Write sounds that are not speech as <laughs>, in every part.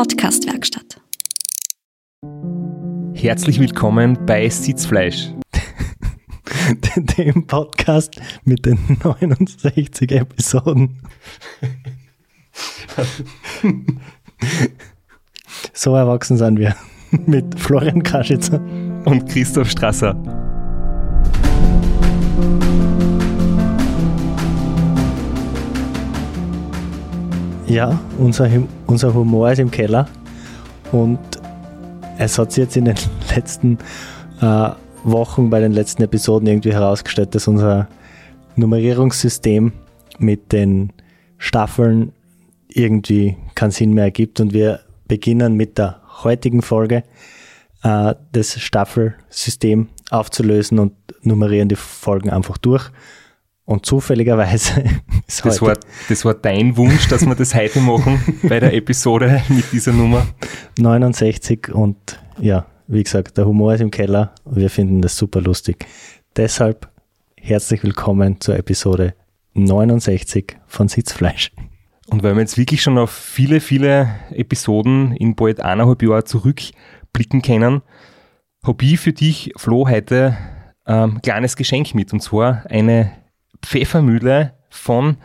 Podcast-Werkstatt. Herzlich willkommen bei Sitzfleisch. <laughs> Dem Podcast mit den 69 Episoden. so erwachsen sind wir. <laughs> Mit Florian Kaschitzer und Christoph Strasser. Ja, unser, unser Humor ist im Keller und es hat sich jetzt in den <laughs> letzten äh, Wochen, bei den letzten Episoden irgendwie herausgestellt, dass unser Nummerierungssystem mit den Staffeln irgendwie keinen Sinn mehr ergibt und wir beginnen mit der heutigen Folge äh, das Staffelsystem aufzulösen und nummerieren die Folgen einfach durch. Und zufälligerweise <laughs> ist das war, das war dein Wunsch, dass wir das heute machen bei der Episode mit dieser Nummer. 69 und ja, wie gesagt, der Humor ist im Keller und wir finden das super lustig. Deshalb herzlich willkommen zur Episode 69 von Sitzfleisch. Und weil wir jetzt wirklich schon auf viele, viele Episoden in bald eineinhalb Jahren zurückblicken können, habe ich für dich, Flo, heute ein ähm, kleines Geschenk mit. Und zwar eine Pfeffermühle von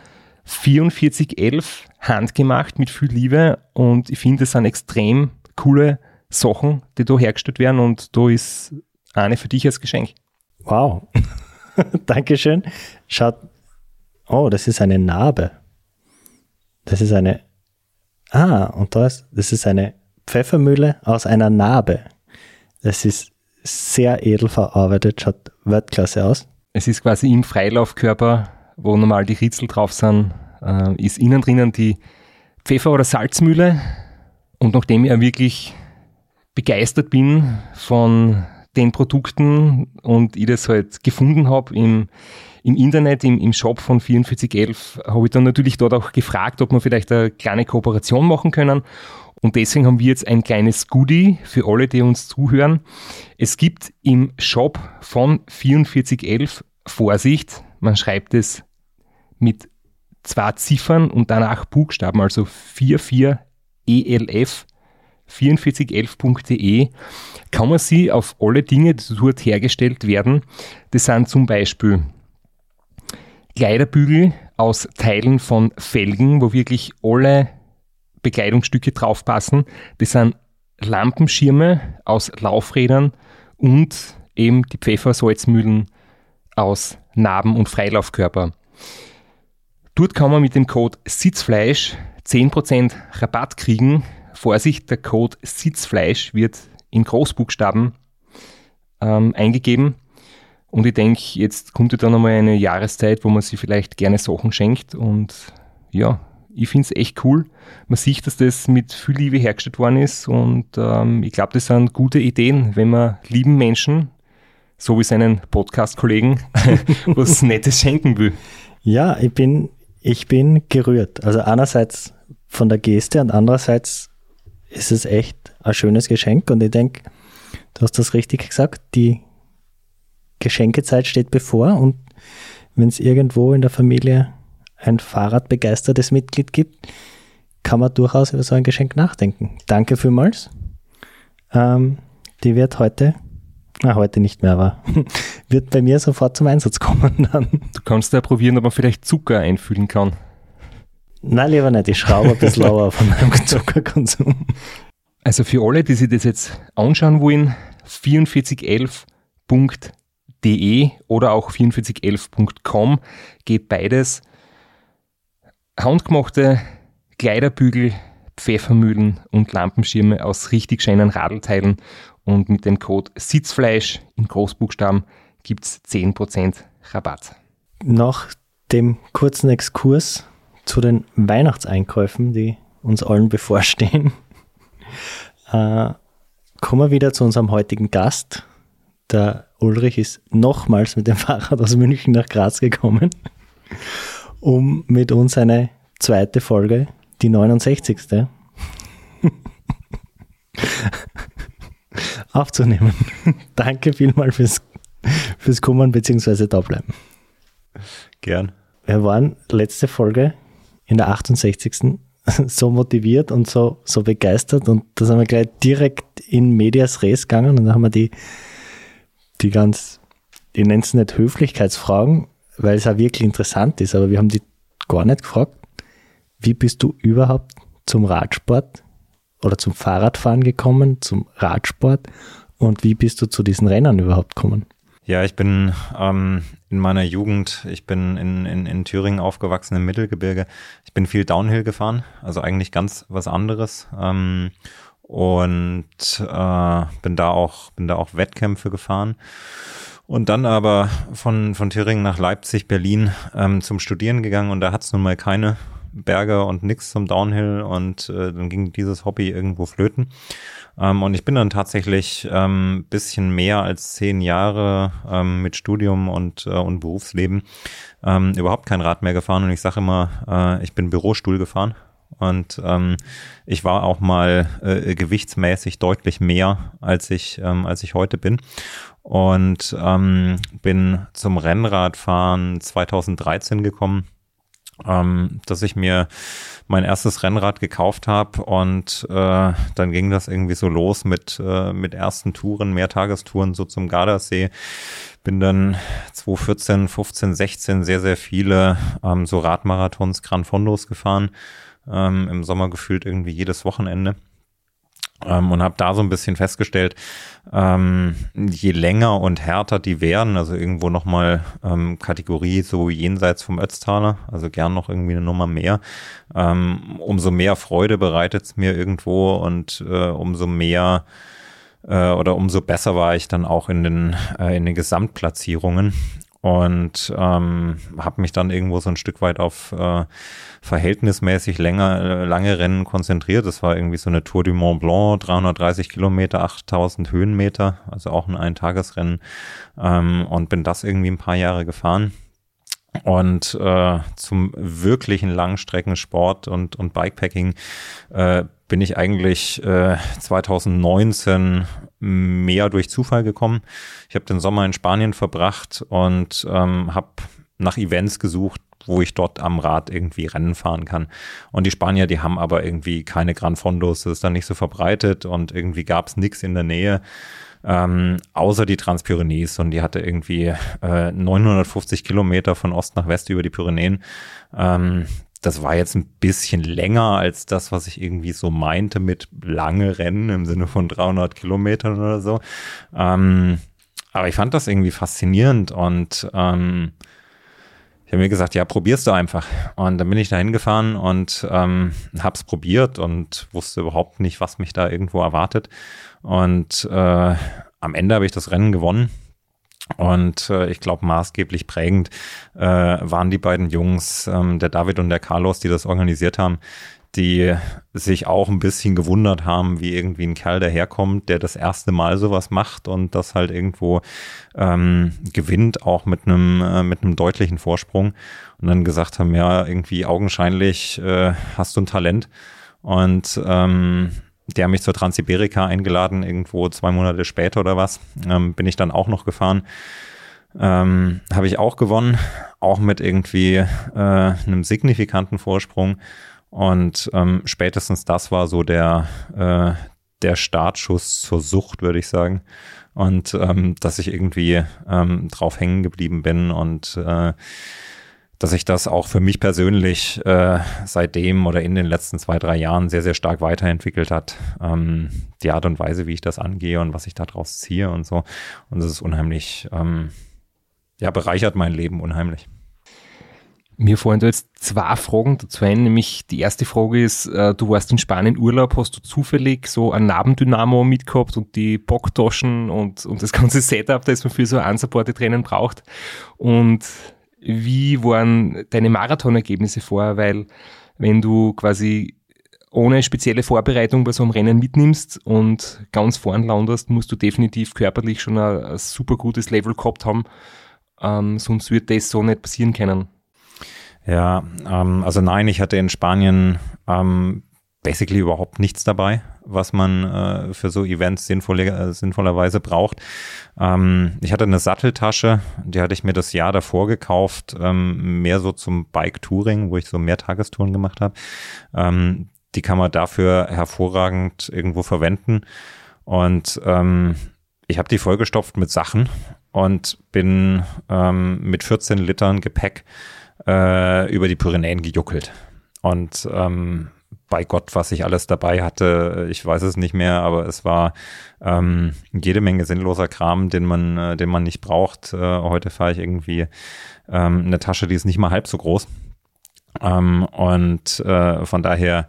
4411 handgemacht mit viel Liebe und ich finde, es sind extrem coole Sachen, die da hergestellt werden und da ist eine für dich als Geschenk. Wow. <laughs> Dankeschön. Schaut, oh, das ist eine Narbe. Das ist eine, ah, und da ist, das ist eine Pfeffermühle aus einer Narbe. Das ist sehr edel verarbeitet, schaut Weltklasse aus. Es ist quasi im Freilaufkörper, wo normal die Ritzel drauf sind, äh, ist innen drinnen die Pfeffer- oder Salzmühle. Und nachdem ich ja wirklich begeistert bin von den Produkten und ich das halt gefunden habe im, im Internet, im, im Shop von 4411, habe ich dann natürlich dort auch gefragt, ob wir vielleicht eine kleine Kooperation machen können. Und deswegen haben wir jetzt ein kleines Goodie für alle, die uns zuhören. Es gibt im Shop von 4411 Vorsicht, man schreibt es mit zwei Ziffern und danach Buchstaben, also 44ELF 4411.de kann man sie auf alle Dinge, die dort hergestellt werden. Das sind zum Beispiel Kleiderbügel aus Teilen von Felgen, wo wirklich alle Bekleidungsstücke draufpassen. Das sind Lampenschirme aus Laufrädern und eben die Pfeffersalzmühlen aus Narben und Freilaufkörper. Dort kann man mit dem Code Sitzfleisch 10% Rabatt kriegen. Vorsicht, der Code Sitzfleisch wird in Großbuchstaben ähm, eingegeben. Und ich denke, jetzt kommt ja dann nochmal eine Jahreszeit, wo man sich vielleicht gerne Sachen schenkt. Und ja, ich finde es echt cool. Man sieht, dass das mit viel Liebe hergestellt worden ist. Und ähm, ich glaube, das sind gute Ideen, wenn man lieben Menschen so wie seinen Podcast-Kollegen, <laughs> was Nettes schenken will. Ja, ich bin, ich bin gerührt. Also einerseits von der Geste und andererseits ist es echt ein schönes Geschenk und ich denke, du hast das richtig gesagt, die Geschenkezeit steht bevor und wenn es irgendwo in der Familie ein Fahrradbegeistertes Mitglied gibt, kann man durchaus über so ein Geschenk nachdenken. Danke vielmals. Ähm, die wird heute na, heute nicht mehr, aber <laughs> wird bei mir sofort zum Einsatz kommen dann. Du kannst ja probieren, ob man vielleicht Zucker einfüllen kann. Nein, lieber nicht. Ich schraube ein bisschen lauer von meinem <laughs> Zuckerkonsum. Also für alle, die sich das jetzt anschauen wollen, 4411.de oder auch 4411.com geht beides. Handgemachte Kleiderbügel, Pfeffermühlen und Lampenschirme aus richtig schönen Radelteilen und mit dem Code Sitzfleisch in Großbuchstaben gibt es 10% Rabatt. Nach dem kurzen Exkurs zu den Weihnachtseinkäufen, die uns allen bevorstehen, <laughs> äh, kommen wir wieder zu unserem heutigen Gast. Der Ulrich ist nochmals mit dem <laughs> Fahrrad aus München nach Graz gekommen, <laughs> um mit uns eine zweite Folge, die 69 aufzunehmen. <laughs> Danke vielmals fürs, fürs Kommen bzw. da bleiben. Gern. Wir waren letzte Folge in der 68. <laughs> so motiviert und so, so begeistert und da sind wir gleich direkt in Medias Res gegangen und dann haben wir die, die ganz, ich nenne es nicht Höflichkeitsfragen, weil es auch wirklich interessant ist, aber wir haben die gar nicht gefragt, wie bist du überhaupt zum Radsport oder zum Fahrradfahren gekommen, zum Radsport und wie bist du zu diesen Rennern überhaupt gekommen? Ja, ich bin ähm, in meiner Jugend, ich bin in, in, in Thüringen aufgewachsen im Mittelgebirge. Ich bin viel Downhill gefahren, also eigentlich ganz was anderes. Ähm, und äh, bin da auch, bin da auch Wettkämpfe gefahren. Und dann aber von, von Thüringen nach Leipzig, Berlin ähm, zum Studieren gegangen und da hat es nun mal keine Berge und nix zum Downhill und äh, dann ging dieses Hobby irgendwo flöten. Ähm, und ich bin dann tatsächlich ähm, bisschen mehr als zehn Jahre ähm, mit Studium und, äh, und Berufsleben ähm, überhaupt kein Rad mehr gefahren. Und ich sage immer, äh, ich bin Bürostuhl gefahren. Und ähm, ich war auch mal äh, gewichtsmäßig deutlich mehr, als ich, ähm, als ich heute bin. Und ähm, bin zum Rennradfahren 2013 gekommen ähm, dass ich mir mein erstes Rennrad gekauft habe und äh, dann ging das irgendwie so los mit, äh, mit ersten Touren, Mehrtagestouren so zum Gardasee. Bin dann 2014, 15, 16 sehr, sehr viele ähm, so Radmarathons, Gran Fondos gefahren. Ähm, Im Sommer gefühlt irgendwie jedes Wochenende ähm, und habe da so ein bisschen festgestellt, ähm, je länger und härter die werden, also irgendwo nochmal ähm, Kategorie so jenseits vom Ötztaler, also gern noch irgendwie eine Nummer mehr, ähm, umso mehr Freude bereitet es mir irgendwo und äh, umso mehr äh, oder umso besser war ich dann auch in den, äh, in den Gesamtplatzierungen und ähm, habe mich dann irgendwo so ein Stück weit auf äh, verhältnismäßig länger, äh, lange Rennen konzentriert. Das war irgendwie so eine Tour du Mont Blanc, 330 Kilometer, 8000 Höhenmeter, also auch ein Eintagesrennen ähm, und bin das irgendwie ein paar Jahre gefahren. Und äh, zum wirklichen Langstreckensport und, und Bikepacking äh, bin ich eigentlich äh, 2019 mehr durch Zufall gekommen. Ich habe den Sommer in Spanien verbracht und ähm, habe nach Events gesucht, wo ich dort am Rad irgendwie Rennen fahren kann. Und die Spanier, die haben aber irgendwie keine Gran Fondos, das ist dann nicht so verbreitet und irgendwie gab es nichts in der Nähe. Ähm, außer die Transpyrenees und die hatte irgendwie äh, 950 Kilometer von Ost nach West über die Pyrenäen. Ähm, das war jetzt ein bisschen länger als das, was ich irgendwie so meinte mit lange Rennen im Sinne von 300 Kilometern oder so. Ähm, aber ich fand das irgendwie faszinierend und ähm, ich habe mir gesagt, ja, probierst du einfach. Und dann bin ich da hingefahren und ähm, habe es probiert und wusste überhaupt nicht, was mich da irgendwo erwartet. Und äh, am Ende habe ich das Rennen gewonnen und äh, ich glaube, maßgeblich prägend äh, waren die beiden Jungs, ähm, der David und der Carlos, die das organisiert haben, die sich auch ein bisschen gewundert haben, wie irgendwie ein Kerl daherkommt, der das erste Mal sowas macht und das halt irgendwo ähm, gewinnt, auch mit einem äh, mit einem deutlichen Vorsprung. Und dann gesagt haben, ja, irgendwie augenscheinlich äh, hast du ein Talent. Und ähm, die haben mich zur Transsibirika eingeladen, irgendwo zwei Monate später oder was. Ähm, bin ich dann auch noch gefahren. Ähm, Habe ich auch gewonnen, auch mit irgendwie äh, einem signifikanten Vorsprung. Und ähm, spätestens das war so der, äh, der Startschuss zur Sucht, würde ich sagen. Und ähm, dass ich irgendwie ähm, drauf hängen geblieben bin und äh, dass sich das auch für mich persönlich äh, seitdem oder in den letzten zwei, drei Jahren sehr, sehr stark weiterentwickelt hat. Ähm, die Art und Weise, wie ich das angehe und was ich daraus ziehe und so. Und das ist unheimlich, ähm, ja, bereichert mein Leben unheimlich. Mir fallen da jetzt zwei Fragen dazu ein, nämlich die erste Frage ist, äh, du warst in Spanien Urlaub, hast du zufällig so ein Nabendynamo mitgehabt und die Bocktaschen und, und das ganze Setup, das man für so unsupported Rennen braucht und wie waren deine Marathonergebnisse vor? Weil wenn du quasi ohne spezielle Vorbereitung bei so einem Rennen mitnimmst und ganz vorn landest, musst du definitiv körperlich schon ein, ein super gutes Level gehabt haben. Ähm, sonst wird das so nicht passieren können. Ja, ähm, also nein, ich hatte in Spanien ähm, basically überhaupt nichts dabei, was man äh, für so Events sinnvolle, äh, sinnvollerweise braucht. Ähm, ich hatte eine Satteltasche, die hatte ich mir das Jahr davor gekauft, ähm, mehr so zum Bike-Touring, wo ich so mehr Tagestouren gemacht habe. Ähm, die kann man dafür hervorragend irgendwo verwenden. Und ähm, ich habe die vollgestopft mit Sachen und bin ähm, mit 14 Litern Gepäck äh, über die Pyrenäen gejuckelt. Und ähm, bei Gott, was ich alles dabei hatte, ich weiß es nicht mehr, aber es war ähm, jede Menge sinnloser Kram, den man, äh, den man nicht braucht. Äh, heute fahre ich irgendwie ähm, eine Tasche, die ist nicht mal halb so groß. Ähm, und äh, von daher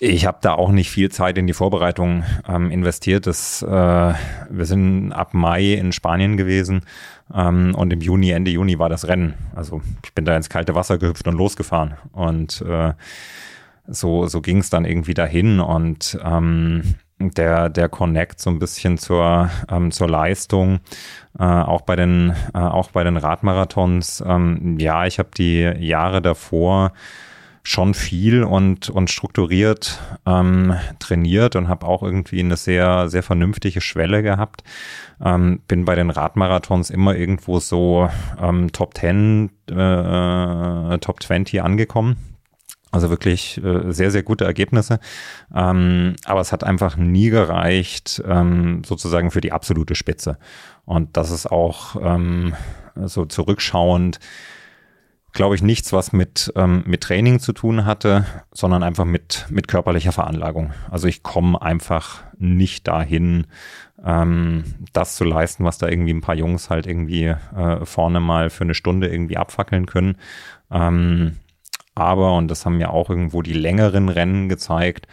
ich habe da auch nicht viel Zeit in die Vorbereitung ähm, investiert. Das, äh, wir sind ab Mai in Spanien gewesen ähm, und im Juni, Ende Juni war das Rennen. Also ich bin da ins kalte Wasser gehüpft und losgefahren. Und äh, so, so ging es dann irgendwie dahin und ähm, der, der Connect so ein bisschen zur, ähm, zur Leistung, äh, auch bei den, äh, auch bei den Radmarathons. Ähm, ja, ich habe die Jahre davor schon viel und, und strukturiert ähm, trainiert und habe auch irgendwie eine sehr, sehr vernünftige Schwelle gehabt. Ähm, bin bei den Radmarathons immer irgendwo so ähm, Top 10, äh, Top 20 angekommen. Also wirklich äh, sehr, sehr gute Ergebnisse. Ähm, aber es hat einfach nie gereicht, ähm, sozusagen für die absolute Spitze. Und das ist auch ähm, so zurückschauend glaube ich, nichts, was mit, ähm, mit Training zu tun hatte, sondern einfach mit, mit körperlicher Veranlagung. Also ich komme einfach nicht dahin, ähm, das zu leisten, was da irgendwie ein paar Jungs halt irgendwie äh, vorne mal für eine Stunde irgendwie abfackeln können. Ähm, aber, und das haben ja auch irgendwo die längeren Rennen gezeigt,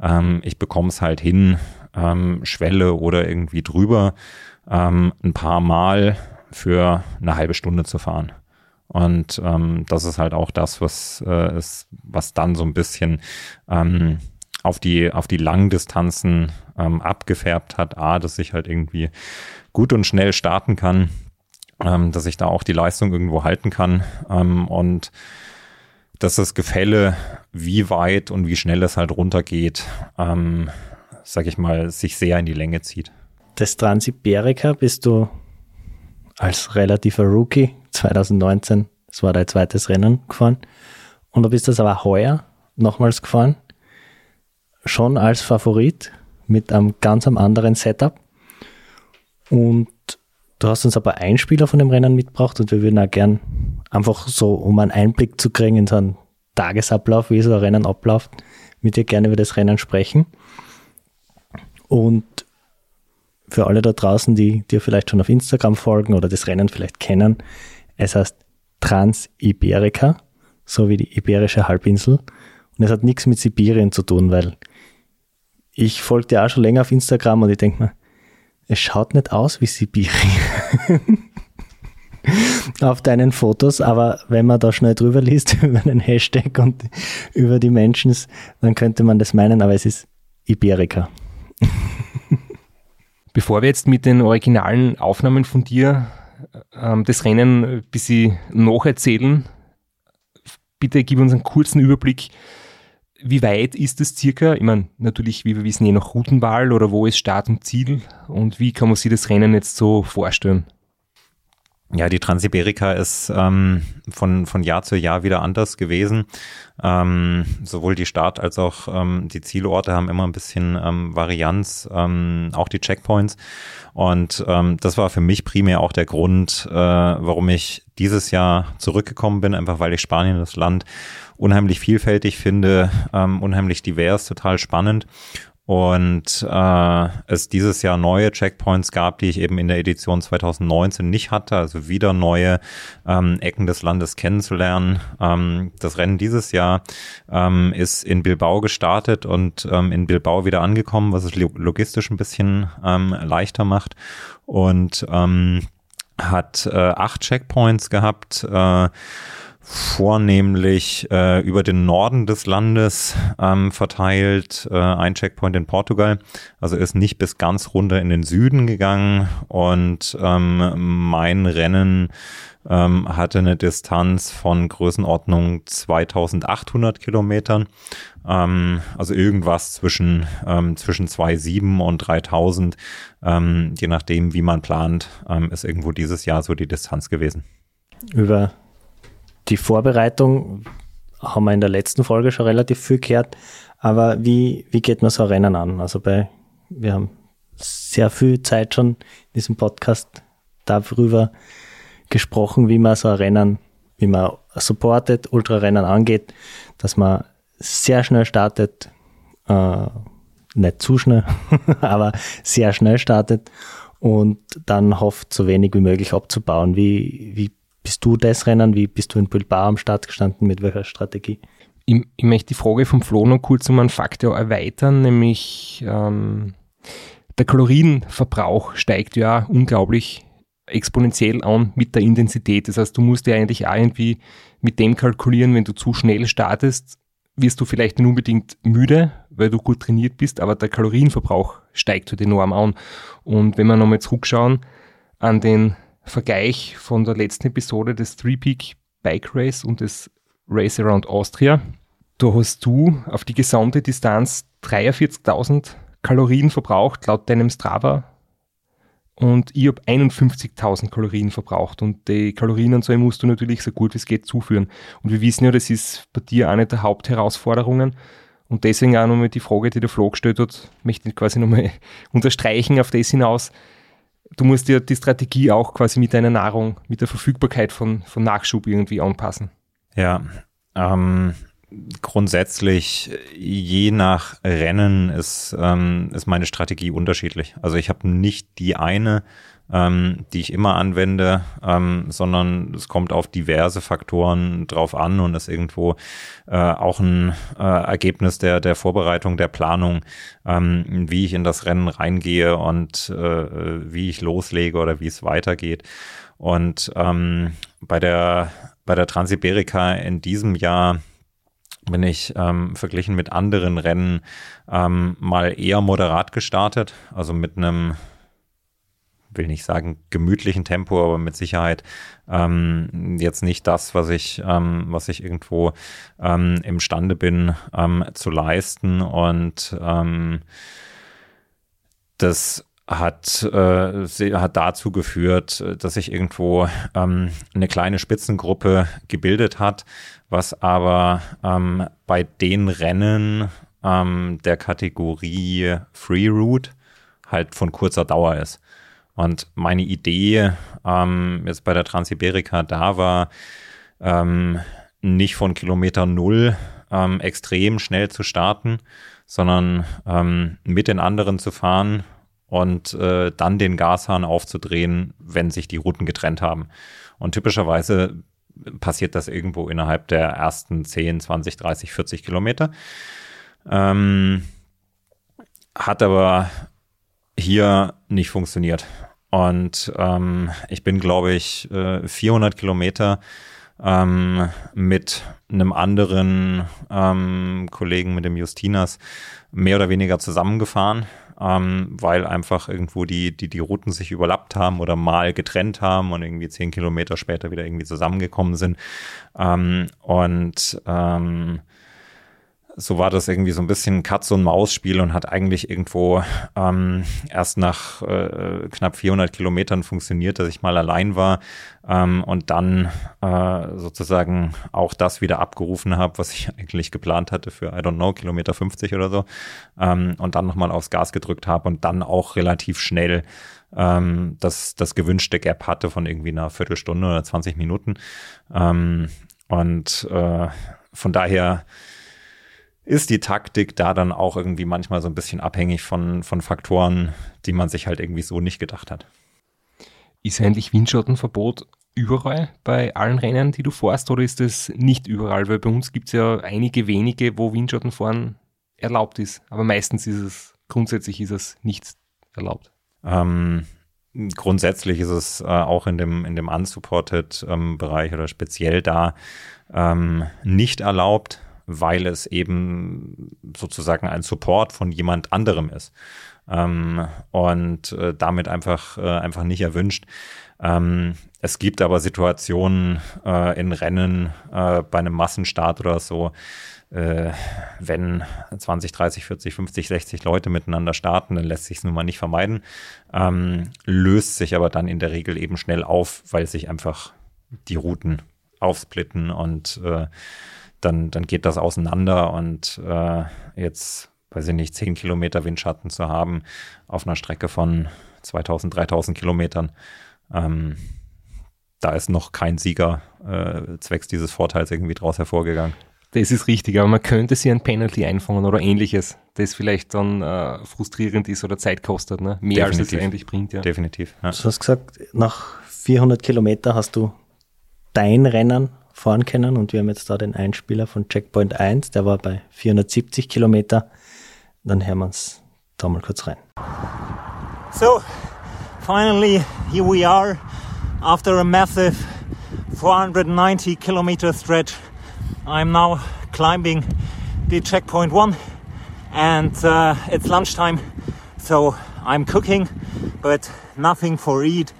ähm, ich bekomme es halt hin, ähm, Schwelle oder irgendwie drüber ähm, ein paar Mal für eine halbe Stunde zu fahren. Und ähm, das ist halt auch das, was äh, ist, was dann so ein bisschen ähm, auf die auf die langen Distanzen ähm, abgefärbt hat. A, dass ich halt irgendwie gut und schnell starten kann, ähm, dass ich da auch die Leistung irgendwo halten kann ähm, und dass das Gefälle, wie weit und wie schnell es halt runtergeht, ähm, sag ich mal, sich sehr in die Länge zieht. Das Transiberica bist du als relativer Rookie 2019, das war dein zweites Rennen gefahren. Und du bist das aber heuer nochmals gefahren. Schon als Favorit mit einem ganz anderen Setup. Und du hast uns aber einen Spieler von dem Rennen mitgebracht und wir würden auch gern einfach so, um einen Einblick zu kriegen in so einen Tagesablauf, wie so ein Rennen abläuft, mit dir gerne über das Rennen sprechen. Und für alle da draußen, die dir vielleicht schon auf Instagram folgen oder das Rennen vielleicht kennen, es heißt Trans-Iberica, so wie die Iberische Halbinsel. Und es hat nichts mit Sibirien zu tun, weil ich folge dir auch schon länger auf Instagram und ich denke mir, es schaut nicht aus wie Sibirien <laughs> auf deinen Fotos, aber wenn man da schnell drüber liest <laughs> über den Hashtag und über die Menschen, dann könnte man das meinen, aber es ist Iberica. <laughs> Bevor wir jetzt mit den originalen Aufnahmen von dir ähm, das Rennen ein bisschen nacherzählen. Bitte gib uns einen kurzen Überblick. Wie weit ist es circa? Ich meine, natürlich, wie wir wissen, je nach Routenwahl oder wo ist Start und Ziel und wie kann man sich das Rennen jetzt so vorstellen? Ja, die Transiberika ist ähm, von, von Jahr zu Jahr wieder anders gewesen. Ähm, sowohl die Start- als auch ähm, die Zielorte haben immer ein bisschen ähm, Varianz, ähm, auch die Checkpoints. Und ähm, das war für mich primär auch der Grund, äh, warum ich dieses Jahr zurückgekommen bin, einfach weil ich Spanien, das Land, unheimlich vielfältig finde, ähm, unheimlich divers, total spannend und äh, es dieses Jahr neue Checkpoints gab, die ich eben in der Edition 2019 nicht hatte, also wieder neue ähm, Ecken des Landes kennenzulernen. Ähm, das Rennen dieses Jahr ähm, ist in Bilbao gestartet und ähm, in Bilbao wieder angekommen, was es logistisch ein bisschen ähm, leichter macht und ähm, hat äh, acht Checkpoints gehabt. Äh, vornehmlich äh, über den Norden des Landes ähm, verteilt, äh, ein Checkpoint in Portugal. Also ist nicht bis ganz runter in den Süden gegangen und ähm, mein Rennen ähm, hatte eine Distanz von Größenordnung 2800 Kilometern. Ähm, also irgendwas zwischen, ähm, zwischen 2,7 und 3000, ähm, je nachdem, wie man plant, ähm, ist irgendwo dieses Jahr so die Distanz gewesen. Über die Vorbereitung haben wir in der letzten Folge schon relativ viel gehört. Aber wie, wie geht man so ein Rennen an? Also bei, wir haben sehr viel Zeit schon in diesem Podcast darüber gesprochen, wie man so ein Rennen, wie man supportet, Ultrarennen angeht, dass man sehr schnell startet, äh, nicht zu schnell, <laughs> aber sehr schnell startet und dann hofft, so wenig wie möglich abzubauen. Wie, wie bist du das Rennen? Wie bist du in Bilbao am Start gestanden? Mit welcher Strategie? Ich, ich möchte die Frage vom Flo noch kurz um einen Faktor erweitern, nämlich ähm, der Kalorienverbrauch steigt ja unglaublich exponentiell an mit der Intensität. Das heißt, du musst ja eigentlich auch irgendwie mit dem kalkulieren, wenn du zu schnell startest, wirst du vielleicht nicht unbedingt müde, weil du gut trainiert bist, aber der Kalorienverbrauch steigt halt enorm an. Und wenn wir nochmal zurückschauen an den Vergleich von der letzten Episode des Three Peak Bike Race und des Race Around Austria, da hast du auf die gesamte Distanz 43.000 Kalorien verbraucht, laut deinem Strava und ich habe 51.000 Kalorien verbraucht und die Kalorienanzahl musst du natürlich so gut wie es geht zuführen. Und wir wissen ja, das ist bei dir eine der Hauptherausforderungen. Und deswegen auch nochmal die Frage, die der Flo gestellt hat, möchte ich quasi nochmal <laughs> unterstreichen auf das hinaus. Du musst dir die Strategie auch quasi mit deiner Nahrung, mit der Verfügbarkeit von, von Nachschub irgendwie anpassen. Ja, ähm, grundsätzlich, je nach Rennen ist, ähm, ist meine Strategie unterschiedlich. Also ich habe nicht die eine, ähm, die ich immer anwende, ähm, sondern es kommt auf diverse Faktoren drauf an und ist irgendwo äh, auch ein äh, Ergebnis der, der Vorbereitung, der Planung, ähm, wie ich in das Rennen reingehe und äh, wie ich loslege oder wie es weitergeht. Und ähm, bei der bei der Transiberika in diesem Jahr bin ich ähm, verglichen mit anderen Rennen ähm, mal eher moderat gestartet, also mit einem will nicht sagen gemütlichen Tempo, aber mit Sicherheit ähm, jetzt nicht das, was ich, ähm, was ich irgendwo ähm, imstande bin ähm, zu leisten. Und ähm, das hat, äh, hat dazu geführt, dass sich irgendwo ähm, eine kleine Spitzengruppe gebildet hat, was aber ähm, bei den Rennen ähm, der Kategorie Free Route halt von kurzer Dauer ist. Und meine Idee ähm, jetzt bei der Transiberika da war, ähm, nicht von Kilometer Null ähm, extrem schnell zu starten, sondern ähm, mit den anderen zu fahren und äh, dann den Gashahn aufzudrehen, wenn sich die Routen getrennt haben. Und typischerweise passiert das irgendwo innerhalb der ersten 10, 20, 30, 40 Kilometer. Ähm, hat aber hier nicht funktioniert. Und ähm, ich bin, glaube ich, 400 äh, Kilometer ähm, mit einem anderen ähm, Kollegen, mit dem Justinas, mehr oder weniger zusammengefahren ähm, weil einfach irgendwo die, die, die Routen sich überlappt haben oder mal getrennt haben und irgendwie zehn Kilometer später wieder irgendwie zusammengekommen sind. Ähm, und ähm, so war das irgendwie so ein bisschen Katz- und Maus-Spiel und hat eigentlich irgendwo ähm, erst nach äh, knapp 400 Kilometern funktioniert, dass ich mal allein war ähm, und dann äh, sozusagen auch das wieder abgerufen habe, was ich <laughs> eigentlich geplant hatte für, I don't know, Kilometer 50 oder so ähm, und dann nochmal aufs Gas gedrückt habe und dann auch relativ schnell ähm, das, das gewünschte Gap hatte von irgendwie einer Viertelstunde oder 20 Minuten ähm, und äh, von daher ist die Taktik da dann auch irgendwie manchmal so ein bisschen abhängig von, von Faktoren, die man sich halt irgendwie so nicht gedacht hat. Ist eigentlich Windschattenverbot überall bei allen Rennen, die du fährst, oder ist es nicht überall? Weil bei uns gibt es ja einige wenige, wo Windschattenfahren erlaubt ist. Aber meistens ist es, grundsätzlich ist es nicht erlaubt. Ähm, grundsätzlich ist es äh, auch in dem, in dem unsupported ähm, Bereich oder speziell da ähm, nicht erlaubt, weil es eben sozusagen ein Support von jemand anderem ist. Ähm, und äh, damit einfach, äh, einfach nicht erwünscht. Ähm, es gibt aber Situationen äh, in Rennen äh, bei einem Massenstart oder so, äh, wenn 20, 30, 40, 50, 60 Leute miteinander starten, dann lässt sich es nun mal nicht vermeiden, ähm, löst sich aber dann in der Regel eben schnell auf, weil sich einfach die Routen aufsplitten und äh, dann, dann geht das auseinander und äh, jetzt, weiß ich nicht, 10 Kilometer Windschatten zu haben auf einer Strecke von 2000, 3000 Kilometern, ähm, da ist noch kein Sieger äh, zwecks dieses Vorteils irgendwie draus hervorgegangen. Das ist richtig, aber man könnte sich ein Penalty einfangen oder ähnliches, das vielleicht dann äh, frustrierend ist oder Zeit kostet, ne? mehr Definitiv. als es eigentlich bringt. Ja. Definitiv. Ja. Du hast gesagt, nach 400 Kilometer hast du dein Rennen fahren können und wir haben jetzt da den Einspieler von Checkpoint 1, der war bei 470 Kilometer. Dann hören wir uns da mal kurz rein. So, finally here we are after a massive 490 kilometer stretch I'm now climbing the checkpoint one and uh, it's lunchtime so I'm cooking but nothing for eat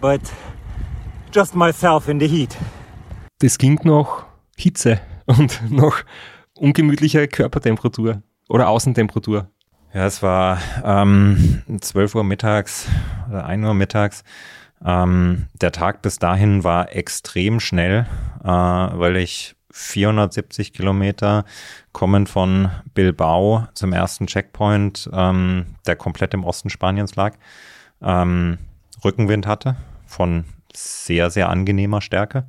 but just myself in the heat. Das klingt noch Hitze und <laughs> noch ungemütlicher Körpertemperatur oder Außentemperatur. Ja, es war ähm, 12 Uhr mittags oder 1 Uhr mittags. Ähm, der Tag bis dahin war extrem schnell, äh, weil ich 470 Kilometer kommen von Bilbao zum ersten Checkpoint, ähm, der komplett im Osten Spaniens lag, ähm, Rückenwind hatte von sehr, sehr angenehmer Stärke.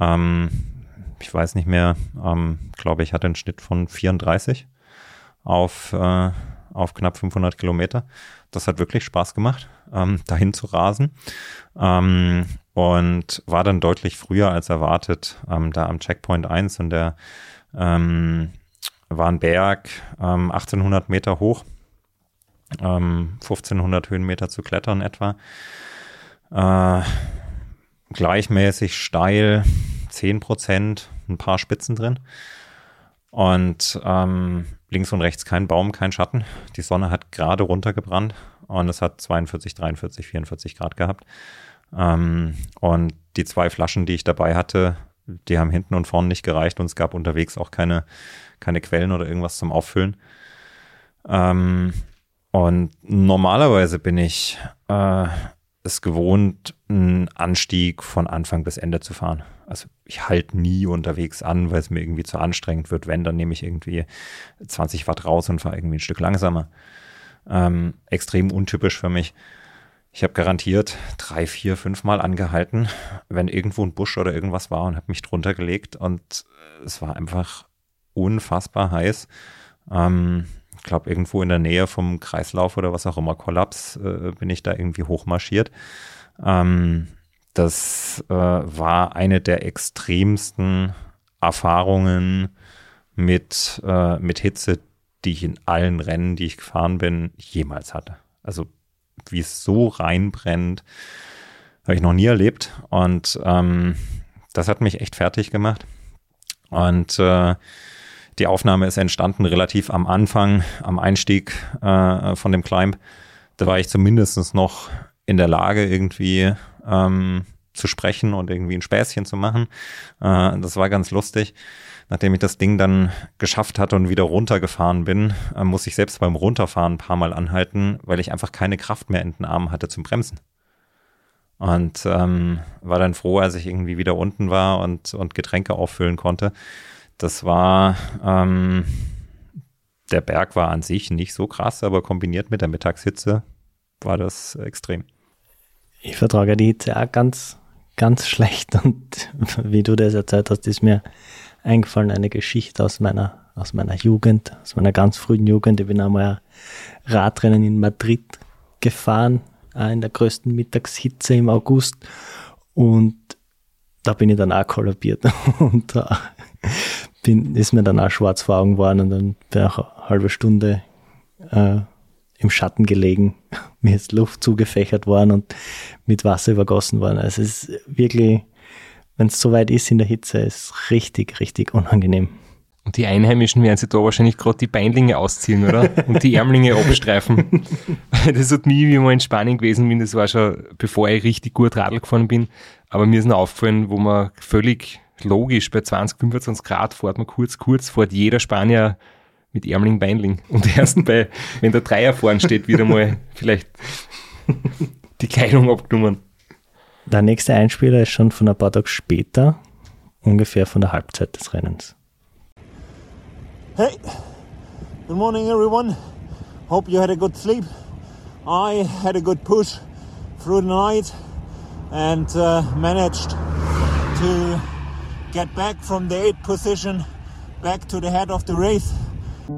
Ähm, ich weiß nicht mehr, ähm, glaube ich, hatte einen Schnitt von 34 auf, äh, auf knapp 500 Kilometer. Das hat wirklich Spaß gemacht, ähm, <laughs> dahin zu rasen. Ähm, und war dann deutlich früher als erwartet ähm, da am Checkpoint 1 und der ähm, war ein Berg ähm, 1800 Meter hoch, ähm, 1500 Höhenmeter zu klettern etwa. Äh, gleichmäßig steil, 10 Prozent, ein paar Spitzen drin. Und ähm, links und rechts kein Baum, kein Schatten. Die Sonne hat gerade runtergebrannt und es hat 42, 43, 44 Grad gehabt. Ähm, und die zwei Flaschen, die ich dabei hatte, die haben hinten und vorne nicht gereicht und es gab unterwegs auch keine, keine Quellen oder irgendwas zum Auffüllen. Ähm, und normalerweise bin ich äh, es gewohnt, einen Anstieg von Anfang bis Ende zu fahren. Also ich halte nie unterwegs an, weil es mir irgendwie zu anstrengend wird. Wenn, dann nehme ich irgendwie 20 Watt raus und fahre irgendwie ein Stück langsamer. Ähm, extrem untypisch für mich. Ich habe garantiert drei, vier, fünf Mal angehalten, wenn irgendwo ein Busch oder irgendwas war und habe mich drunter gelegt und es war einfach unfassbar heiß. Ähm, ich glaube, irgendwo in der Nähe vom Kreislauf oder was auch immer, Kollaps, äh, bin ich da irgendwie hochmarschiert. Ähm, das äh, war eine der extremsten Erfahrungen mit, äh, mit Hitze, die ich in allen Rennen, die ich gefahren bin, jemals hatte. Also wie es so reinbrennt, habe ich noch nie erlebt. Und ähm, das hat mich echt fertig gemacht. Und äh, die Aufnahme ist entstanden relativ am Anfang, am Einstieg äh, von dem Climb. Da war ich zumindest noch in der Lage, irgendwie ähm, zu sprechen und irgendwie ein Späßchen zu machen. Äh, das war ganz lustig nachdem ich das Ding dann geschafft hatte und wieder runtergefahren bin, äh, muss ich selbst beim Runterfahren ein paar Mal anhalten, weil ich einfach keine Kraft mehr in den Armen hatte zum Bremsen. Und ähm, war dann froh, als ich irgendwie wieder unten war und, und Getränke auffüllen konnte. Das war, ähm, der Berg war an sich nicht so krass, aber kombiniert mit der Mittagshitze war das extrem. Ich vertrage die Hitze auch ganz, ganz <laughs> schlecht und <laughs> wie du das erzählt hast, ist mir eingefallen, eine Geschichte aus meiner, aus meiner Jugend, aus meiner ganz frühen Jugend. Ich bin einmal Radrennen in Madrid gefahren, in der größten Mittagshitze im August. Und da bin ich dann auch kollabiert. <laughs> Und da bin, ist mir dann auch schwarz vor Augen geworden und dann bin ich eine halbe Stunde äh, im Schatten gelegen. <laughs> Mir ist Luft zugefächert worden und mit Wasser übergossen worden. Also es ist wirklich, wenn es so weit ist in der Hitze, ist richtig, richtig unangenehm. Und die Einheimischen werden sich da wahrscheinlich gerade die Beinlinge ausziehen, oder? Und die Ärmlinge <laughs> abstreifen. <laughs> das hat mich, wie mal in Spanien gewesen bin, das war schon, bevor ich richtig gut Radl gefahren bin. Aber mir ist noch aufgefallen, wo man völlig logisch bei 20, 25 Grad fährt man kurz, kurz, fährt jeder Spanier mit Ärmling, Beinling. Und <laughs> erst bei, wenn der Dreier vorne steht, wieder mal vielleicht <laughs> die Kleidung abgenommen. Der nächste Einspieler ist schon von ein paar Tagen später, ungefähr von der Halbzeit des Rennens. Hey, good morning everyone. Hope you had a good sleep. I had a good push through the night and uh, managed to get back from the eighth position back to the head of the race. Spent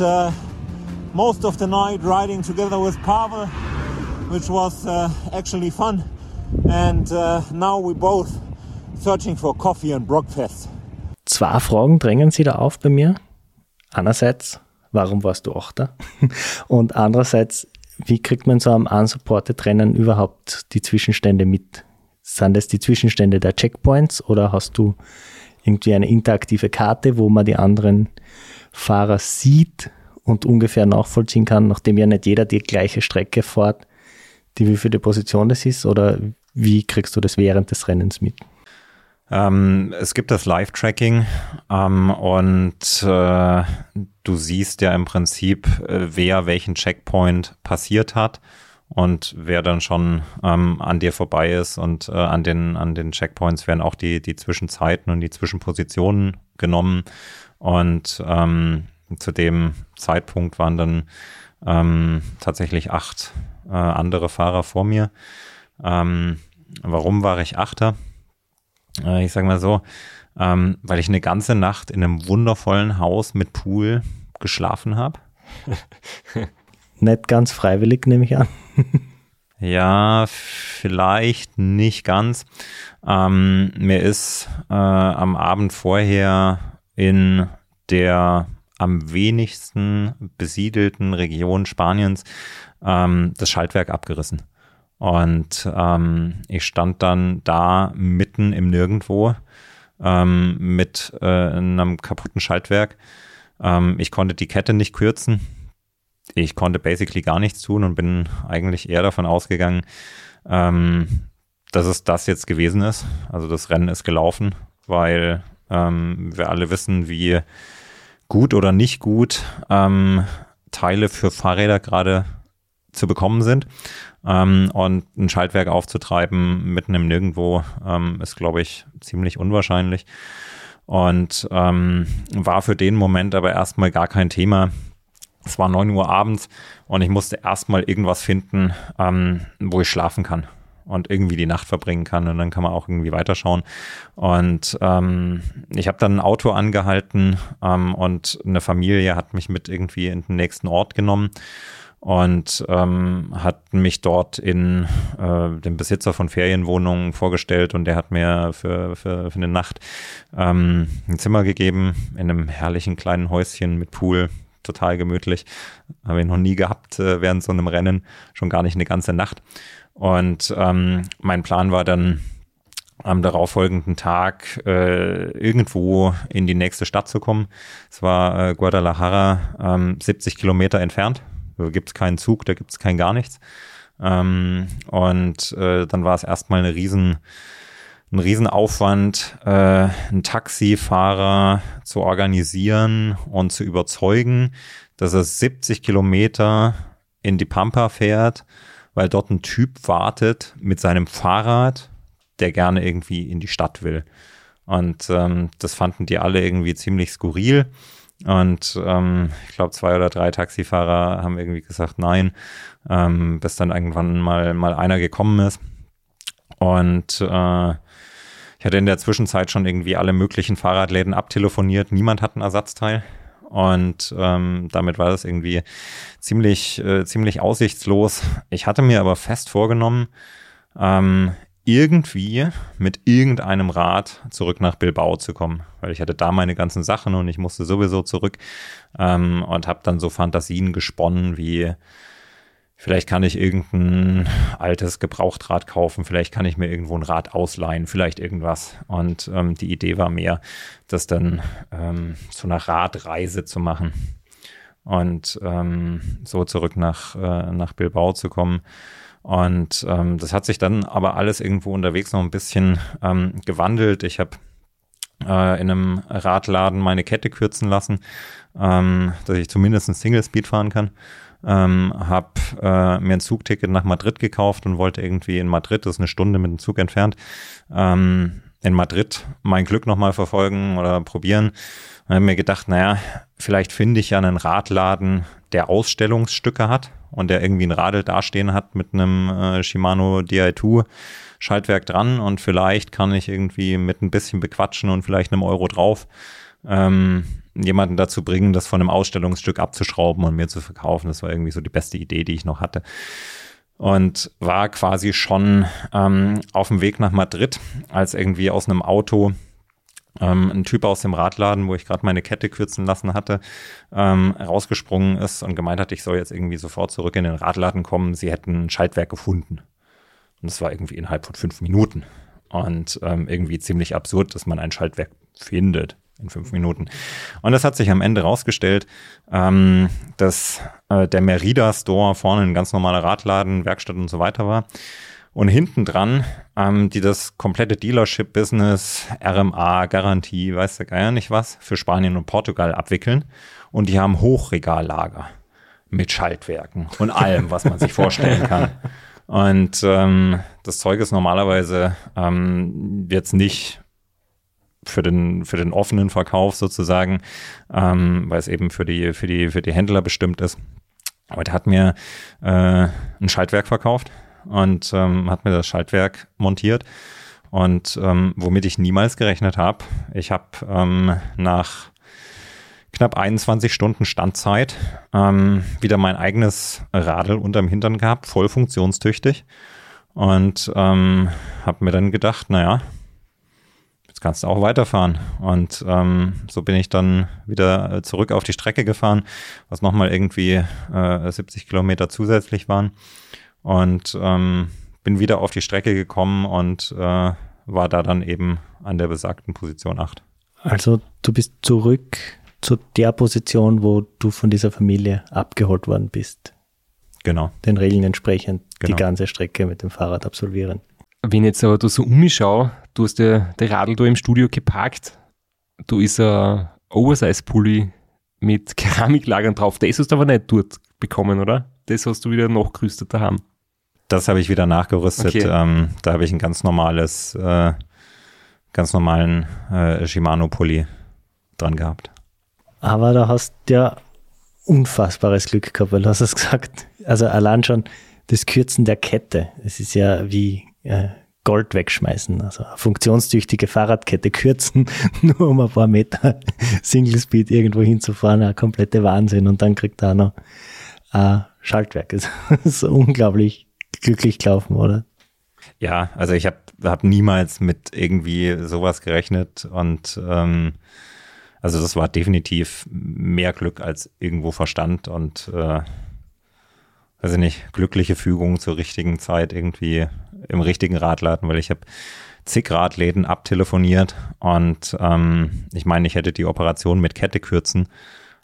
uh, most of the night riding together with Pavel, which was uh, actually fun. And uh, now we both searching for coffee and Brockfest. Zwei Fragen drängen sich da auf bei mir. Einerseits, warum warst du Achter? <laughs> Und andererseits, wie kriegt man so am unsupported Rennen überhaupt die Zwischenstände mit? Sind das die Zwischenstände der Checkpoints oder hast du irgendwie eine interaktive Karte, wo man die anderen Fahrer sieht und ungefähr nachvollziehen kann, nachdem ja nicht jeder die gleiche Strecke fährt, die wie für die Position das ist? Oder wie kriegst du das während des Rennens mit? Ähm, es gibt das Live-Tracking ähm, und äh, du siehst ja im Prinzip, äh, wer welchen Checkpoint passiert hat und wer dann schon ähm, an dir vorbei ist und äh, an den an den Checkpoints werden auch die die Zwischenzeiten und die Zwischenpositionen genommen und ähm, zu dem Zeitpunkt waren dann ähm, tatsächlich acht äh, andere Fahrer vor mir. Ähm, warum war ich Achter? Äh, ich sage mal so, ähm, weil ich eine ganze Nacht in einem wundervollen Haus mit Pool geschlafen habe. <laughs> Nicht ganz freiwillig, nehme ich an. Ja, vielleicht nicht ganz. Ähm, mir ist äh, am Abend vorher in der am wenigsten besiedelten Region Spaniens ähm, das Schaltwerk abgerissen. Und ähm, ich stand dann da mitten im Nirgendwo ähm, mit äh, einem kaputten Schaltwerk. Ähm, ich konnte die Kette nicht kürzen. Ich konnte basically gar nichts tun und bin eigentlich eher davon ausgegangen, ähm, dass es das jetzt gewesen ist. Also das Rennen ist gelaufen, weil ähm, wir alle wissen, wie gut oder nicht gut ähm, Teile für Fahrräder gerade zu bekommen sind. Ähm, und ein Schaltwerk aufzutreiben mitten im Nirgendwo ähm, ist, glaube ich, ziemlich unwahrscheinlich. Und ähm, war für den Moment aber erstmal gar kein Thema. Es war neun Uhr abends und ich musste erstmal irgendwas finden, ähm, wo ich schlafen kann und irgendwie die Nacht verbringen kann und dann kann man auch irgendwie weiterschauen. Und ähm, ich habe dann ein Auto angehalten ähm, und eine Familie hat mich mit irgendwie in den nächsten Ort genommen und ähm, hat mich dort in äh, den Besitzer von Ferienwohnungen vorgestellt und der hat mir für, für, für eine Nacht ähm, ein Zimmer gegeben in einem herrlichen kleinen Häuschen mit Pool, total gemütlich. Habe ich noch nie gehabt äh, während so einem Rennen, schon gar nicht eine ganze Nacht. Und ähm, mein Plan war dann, am darauffolgenden Tag äh, irgendwo in die nächste Stadt zu kommen. Es war äh, Guadalajara, ähm, 70 Kilometer entfernt da gibt es keinen Zug, da gibt es kein gar nichts. Ähm, und äh, dann war es erstmal eine riesen, ein Riesenaufwand, äh, einen Taxifahrer zu organisieren und zu überzeugen, dass er 70 Kilometer in die Pampa fährt, weil dort ein Typ wartet mit seinem Fahrrad, der gerne irgendwie in die Stadt will. Und ähm, das fanden die alle irgendwie ziemlich skurril. Und ähm, ich glaube, zwei oder drei Taxifahrer haben irgendwie gesagt nein, ähm, bis dann irgendwann mal, mal einer gekommen ist. Und äh, ich hatte in der Zwischenzeit schon irgendwie alle möglichen Fahrradläden abtelefoniert. Niemand hat ein Ersatzteil. Und ähm, damit war das irgendwie ziemlich, äh, ziemlich aussichtslos. Ich hatte mir aber fest vorgenommen, ähm, irgendwie mit irgendeinem Rad zurück nach Bilbao zu kommen, weil ich hatte da meine ganzen Sachen und ich musste sowieso zurück ähm, und habe dann so Fantasien gesponnen wie vielleicht kann ich irgendein altes Gebrauchtrad kaufen, vielleicht kann ich mir irgendwo ein Rad ausleihen, vielleicht irgendwas. Und ähm, die Idee war mehr, das dann ähm, zu einer Radreise zu machen und ähm, so zurück nach, äh, nach Bilbao zu kommen. Und ähm, das hat sich dann aber alles irgendwo unterwegs noch ein bisschen ähm, gewandelt. Ich habe äh, in einem Radladen meine Kette kürzen lassen, ähm, dass ich zumindest ein Single Speed fahren kann. Ähm, habe äh, mir ein Zugticket nach Madrid gekauft und wollte irgendwie in Madrid, das ist eine Stunde mit dem Zug entfernt, ähm, in Madrid mein Glück nochmal verfolgen oder probieren. Und habe mir gedacht, naja, vielleicht finde ich ja einen Radladen, der Ausstellungsstücke hat und der irgendwie ein Radl dastehen hat mit einem äh, Shimano Di2 Schaltwerk dran und vielleicht kann ich irgendwie mit ein bisschen bequatschen und vielleicht einem Euro drauf ähm, jemanden dazu bringen, das von einem Ausstellungsstück abzuschrauben und mir zu verkaufen. Das war irgendwie so die beste Idee, die ich noch hatte. Und war quasi schon ähm, auf dem Weg nach Madrid, als irgendwie aus einem Auto ähm, ein Typ aus dem Radladen, wo ich gerade meine Kette kürzen lassen hatte, ähm, rausgesprungen ist und gemeint hat, ich soll jetzt irgendwie sofort zurück in den Radladen kommen. Sie hätten ein Schaltwerk gefunden. Und das war irgendwie innerhalb von fünf Minuten. Und ähm, irgendwie ziemlich absurd, dass man ein Schaltwerk findet in fünf Minuten. Und das hat sich am Ende rausgestellt, ähm, dass äh, der Merida Store vorne ein ganz normaler Radladen, Werkstatt und so weiter war. Und hinten dran, ähm, die das komplette Dealership-Business, RMA, Garantie, weiß der Geier nicht was, für Spanien und Portugal abwickeln. Und die haben Hochregallager mit Schaltwerken und allem, was man sich <laughs> vorstellen kann. Und ähm, das Zeug ist normalerweise ähm, jetzt nicht für den, für den offenen Verkauf sozusagen, ähm, weil es eben für die, für, die, für die Händler bestimmt ist. Aber der hat mir äh, ein Schaltwerk verkauft und ähm, hat mir das Schaltwerk montiert. Und ähm, womit ich niemals gerechnet habe, ich habe ähm, nach knapp 21 Stunden Standzeit ähm, wieder mein eigenes Radl unterm Hintern gehabt, voll funktionstüchtig. Und ähm, habe mir dann gedacht, naja, jetzt kannst du auch weiterfahren. Und ähm, so bin ich dann wieder zurück auf die Strecke gefahren, was nochmal irgendwie äh, 70 Kilometer zusätzlich waren und ähm, bin wieder auf die Strecke gekommen und äh, war da dann eben an der besagten Position 8. Also du bist zurück zu der Position, wo du von dieser Familie abgeholt worden bist. Genau. Den Regeln entsprechend Genau. die ganze Strecke mit dem Fahrrad absolvieren. Wenn ich jetzt aber da so umschaue, du hast ja der Radl da im Studio geparkt, du ist ein Oversize-Pulli mit Keramiklagern drauf. Das hast du aber nicht dort bekommen, oder? Das hast du wieder nachgerüstet daheim. Das habe ich wieder nachgerüstet. Okay. Ähm, da habe ich ein ganz normales, äh, ganz normalen äh, Shimano-Pulli dran gehabt. Aber da hast du ja unfassbares Glück gehabt, weil du hast es gesagt. Also allein schon das Kürzen der Kette. Es ist ja wie äh, Gold wegschmeißen. Also eine funktionstüchtige Fahrradkette kürzen, <laughs> nur um ein paar Meter <laughs> Single Speed irgendwo hinzufahren. Ein komplette Wahnsinn. Und dann kriegt er auch noch ein Schaltwerk. <laughs> Das ist unglaublich glücklich gelaufen, oder? Ja, also ich habe hab niemals mit irgendwie sowas gerechnet und ähm, also das war definitiv mehr Glück als irgendwo Verstand und äh, weiß ich nicht, glückliche Fügung zur richtigen Zeit irgendwie im richtigen Radladen, weil ich habe zig Radläden abtelefoniert und ähm, ich meine, ich hätte die Operation mit Kette kürzen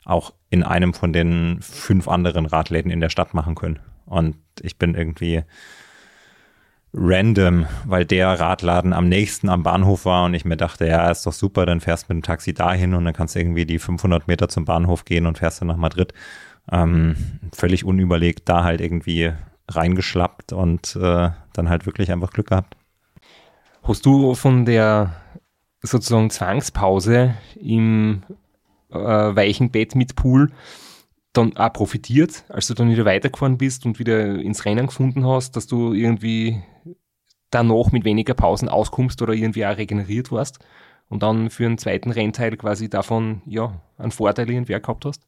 auch in einem von den fünf anderen Radläden in der Stadt machen können. Und ich bin irgendwie random, weil der Radladen am nächsten am Bahnhof war und ich mir dachte, ja, ist doch super, dann fährst du mit dem Taxi dahin und dann kannst du irgendwie die 500 Meter zum Bahnhof gehen und fährst dann nach Madrid. Ähm, völlig unüberlegt, da halt irgendwie reingeschlappt und äh, dann halt wirklich einfach Glück gehabt. Hast du von der sozusagen Zwangspause im äh, weichen Bett mit Pool dann auch profitiert, als du dann wieder weitergefahren bist und wieder ins Rennen gefunden hast, dass du irgendwie danach mit weniger Pausen auskommst oder irgendwie auch regeneriert warst und dann für einen zweiten Rennteil quasi davon ja einen Vorteil irgendwie auch gehabt hast?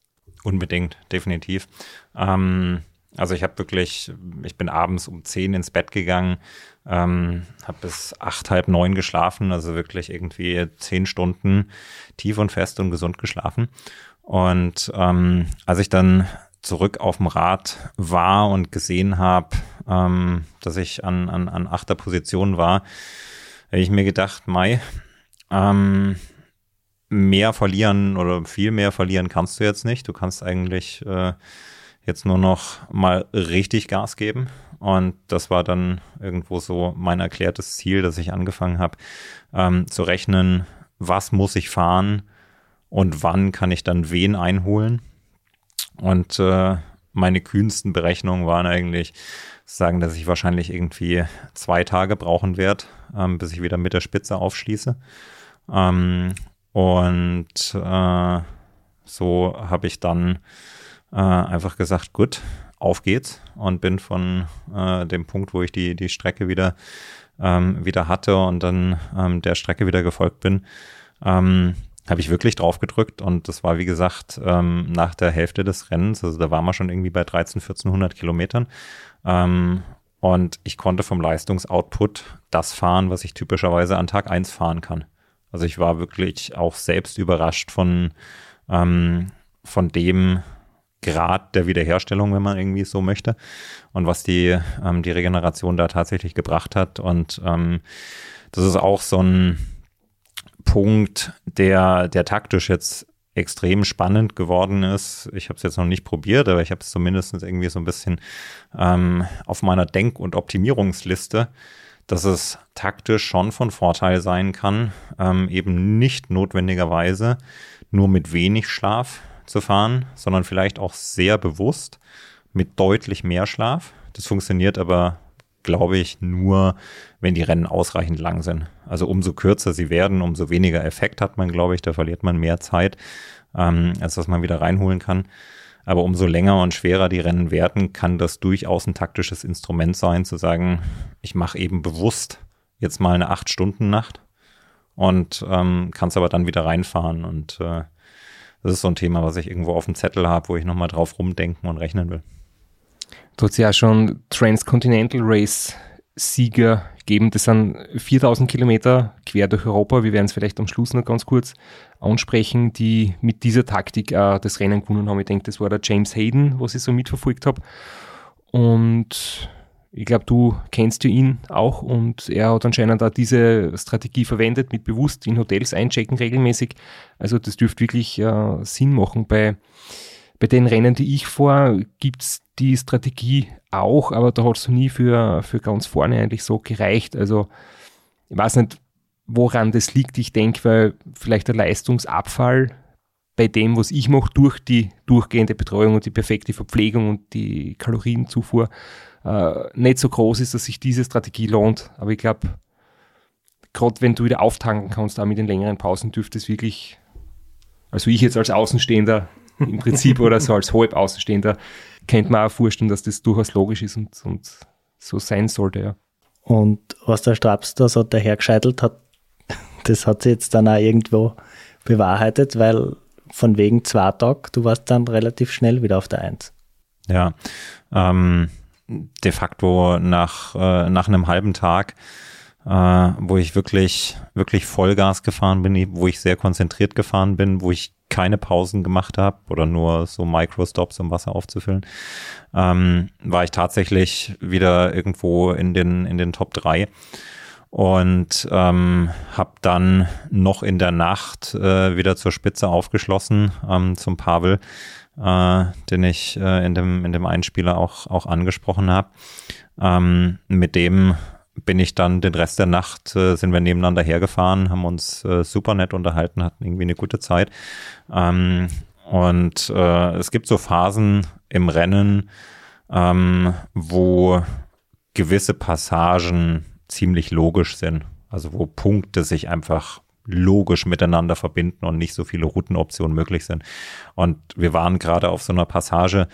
Unbedingt, definitiv. Ähm, Also ich habe wirklich, ich bin abends um zehn ins Bett gegangen, ähm, habe bis acht, halb neun geschlafen, also wirklich irgendwie zehn Stunden tief und fest und gesund geschlafen. Und ähm, als ich dann zurück auf dem Rad war und gesehen habe, ähm, dass ich an, an, an achter Position war, habe ich mir gedacht, Mai, ähm, mehr verlieren oder viel mehr verlieren kannst du jetzt nicht. Du kannst eigentlich äh, jetzt nur noch mal richtig Gas geben. Und das war dann irgendwo so mein erklärtes Ziel, dass ich angefangen habe ähm, zu rechnen, was muss ich fahren und wann kann ich dann wen einholen. Und äh, meine kühnsten Berechnungen waren eigentlich sagen, dass ich wahrscheinlich irgendwie zwei Tage brauchen werde, ähm, bis ich wieder mit der Spitze aufschließe. Ähm, und äh, so habe ich dann äh, einfach gesagt, gut, auf geht's und bin von äh, dem Punkt, wo ich die, die Strecke wieder, ähm, wieder hatte und dann ähm, der Strecke wieder gefolgt bin, ähm, habe ich wirklich drauf gedrückt und das war, wie gesagt, ähm, nach der Hälfte des Rennens, also da waren wir schon irgendwie bei 13, 1400 Kilometern ähm, und ich konnte vom Leistungsoutput das fahren, was ich typischerweise an Tag eins fahren kann. Also ich war wirklich auch selbst überrascht von, ähm, von dem Grad der Wiederherstellung, wenn man irgendwie so möchte, und was die, ähm, die Regeneration da tatsächlich gebracht hat. Und ähm, das ist auch so ein Punkt, der, der taktisch jetzt extrem spannend geworden ist. Ich habe es jetzt noch nicht probiert, aber ich habe es zumindest irgendwie so ein bisschen ähm, auf meiner Denk- und Optimierungsliste dass es taktisch schon von Vorteil sein kann, ähm, eben nicht notwendigerweise nur mit wenig Schlaf zu fahren, sondern vielleicht auch sehr bewusst mit deutlich mehr Schlaf. Das funktioniert aber, glaube ich, nur, wenn die Rennen ausreichend lang sind. Also umso kürzer sie werden, umso weniger Effekt hat man, glaube ich. Da verliert man mehr Zeit, ähm, als dass man wieder reinholen kann. Aber umso länger und schwerer die Rennen werden, kann das durchaus ein taktisches Instrument sein, zu sagen, ich mache eben bewusst jetzt mal eine Acht-Stunden-Nacht und ähm, kann es aber dann wieder reinfahren. Und äh, das ist so ein Thema, was ich irgendwo auf dem Zettel habe, wo ich nochmal drauf rumdenken und rechnen will. Du hast ja schon Transcontinental Race Sieger geben. Das sind 4000 Kilometer quer durch Europa. Wir werden es vielleicht am Schluss noch ganz kurz ansprechen, die mit dieser Taktik äh, das Rennen gewonnen haben. Ich denke, das war der James Hayden, was ich so mitverfolgt habe. Und ich glaube, du kennst ja ihn auch und er hat anscheinend auch diese Strategie verwendet, mit bewusst in Hotels einchecken regelmäßig. Also das dürfte wirklich äh, Sinn machen. Bei, bei den Rennen, die ich fahre, gibt es die Strategie auch, aber da hat es nie für, für ganz vorne eigentlich so gereicht. Also ich weiß nicht, woran das liegt. Ich denke, weil vielleicht der Leistungsabfall bei dem, was ich mache, durch die durchgehende Betreuung und die perfekte Verpflegung und die Kalorienzufuhr äh, nicht so groß ist, dass sich diese Strategie lohnt. Aber ich glaube, gerade wenn du wieder auftanken kannst, auch mit den längeren Pausen, dürfte es wirklich, also ich jetzt als Außenstehender im Prinzip oder so als Halbaußenstehender, könnte man auch vorstellen, dass das durchaus logisch ist und, und so sein sollte, ja. Und was der Straps da so dahergescheitelt hat, das hat sich jetzt dann auch irgendwo bewahrheitet, weil von wegen zwei Tage, du warst dann relativ schnell wieder auf der Eins. Ja, ähm, de facto nach, äh, nach einem halben Tag, äh, wo ich wirklich, wirklich Vollgas gefahren bin, wo ich sehr konzentriert gefahren bin, wo ich keine Pausen gemacht habe oder nur so Microstops, um Wasser aufzufüllen, ähm, war ich tatsächlich wieder irgendwo in den, in den Top 3 und ähm, habe dann noch in der Nacht äh, wieder zur Spitze aufgeschlossen ähm, zum Pavel, äh, den ich äh, in dem in dem Einspieler auch auch angesprochen habe. Ähm, mit dem bin ich dann den Rest der Nacht, äh, sind wir nebeneinander hergefahren, haben uns äh, super nett unterhalten, hatten irgendwie eine gute Zeit. Ähm, und äh, es gibt so Phasen im Rennen, ähm, wo gewisse Passagen ziemlich logisch sind. Also wo Punkte sich einfach logisch miteinander verbinden und nicht so viele Routenoptionen möglich sind. Und wir waren gerade auf so einer Passage,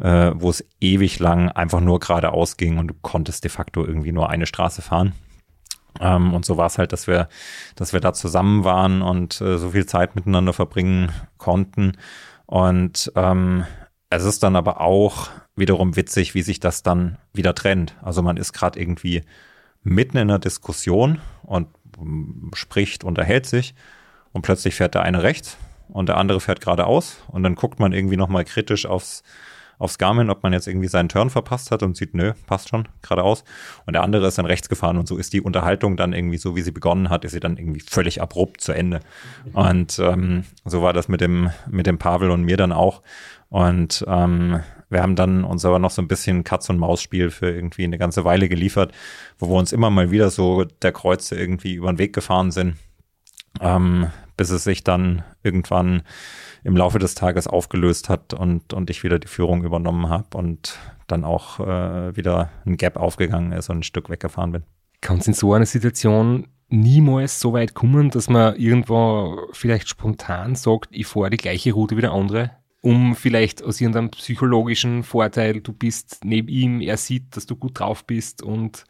äh, wo es ewig lang einfach nur geradeaus ging und du konntest de facto irgendwie nur eine Straße fahren. Ähm, und so war es halt, dass wir, dass wir da zusammen waren und äh, so viel Zeit miteinander verbringen konnten. Und ähm, es ist dann aber auch wiederum witzig, wie sich das dann wieder trennt. Also man ist gerade irgendwie mitten in einer Diskussion und spricht, unterhält sich und plötzlich fährt der eine rechts und der andere fährt geradeaus und dann guckt man irgendwie nochmal kritisch aufs, aufs Garmin, ob man jetzt irgendwie seinen Turn verpasst hat und sieht, nö, passt schon, geradeaus. Und der andere ist dann rechts gefahren und so ist die Unterhaltung dann irgendwie so, wie sie begonnen hat, ist sie dann irgendwie völlig abrupt zu Ende. Und ähm, so war das mit dem, mit dem Pavel und mir dann auch. Und ähm, wir haben dann uns aber noch so ein bisschen Katz-und-Maus-Spiel für irgendwie eine ganze Weile geliefert, wo wir uns immer mal wieder so der Kreuze irgendwie über den Weg gefahren sind, ähm, bis es sich dann irgendwann im Laufe des Tages aufgelöst hat und, und ich wieder die Führung übernommen habe und dann auch äh, wieder ein Gap aufgegangen ist und ein Stück weggefahren bin. Kann es in so einer Situation niemals so weit kommen, dass man irgendwo vielleicht spontan sagt, ich fahre die gleiche Route wie der andere? um vielleicht aus irgendeinem psychologischen Vorteil, du bist neben ihm, er sieht, dass du gut drauf bist und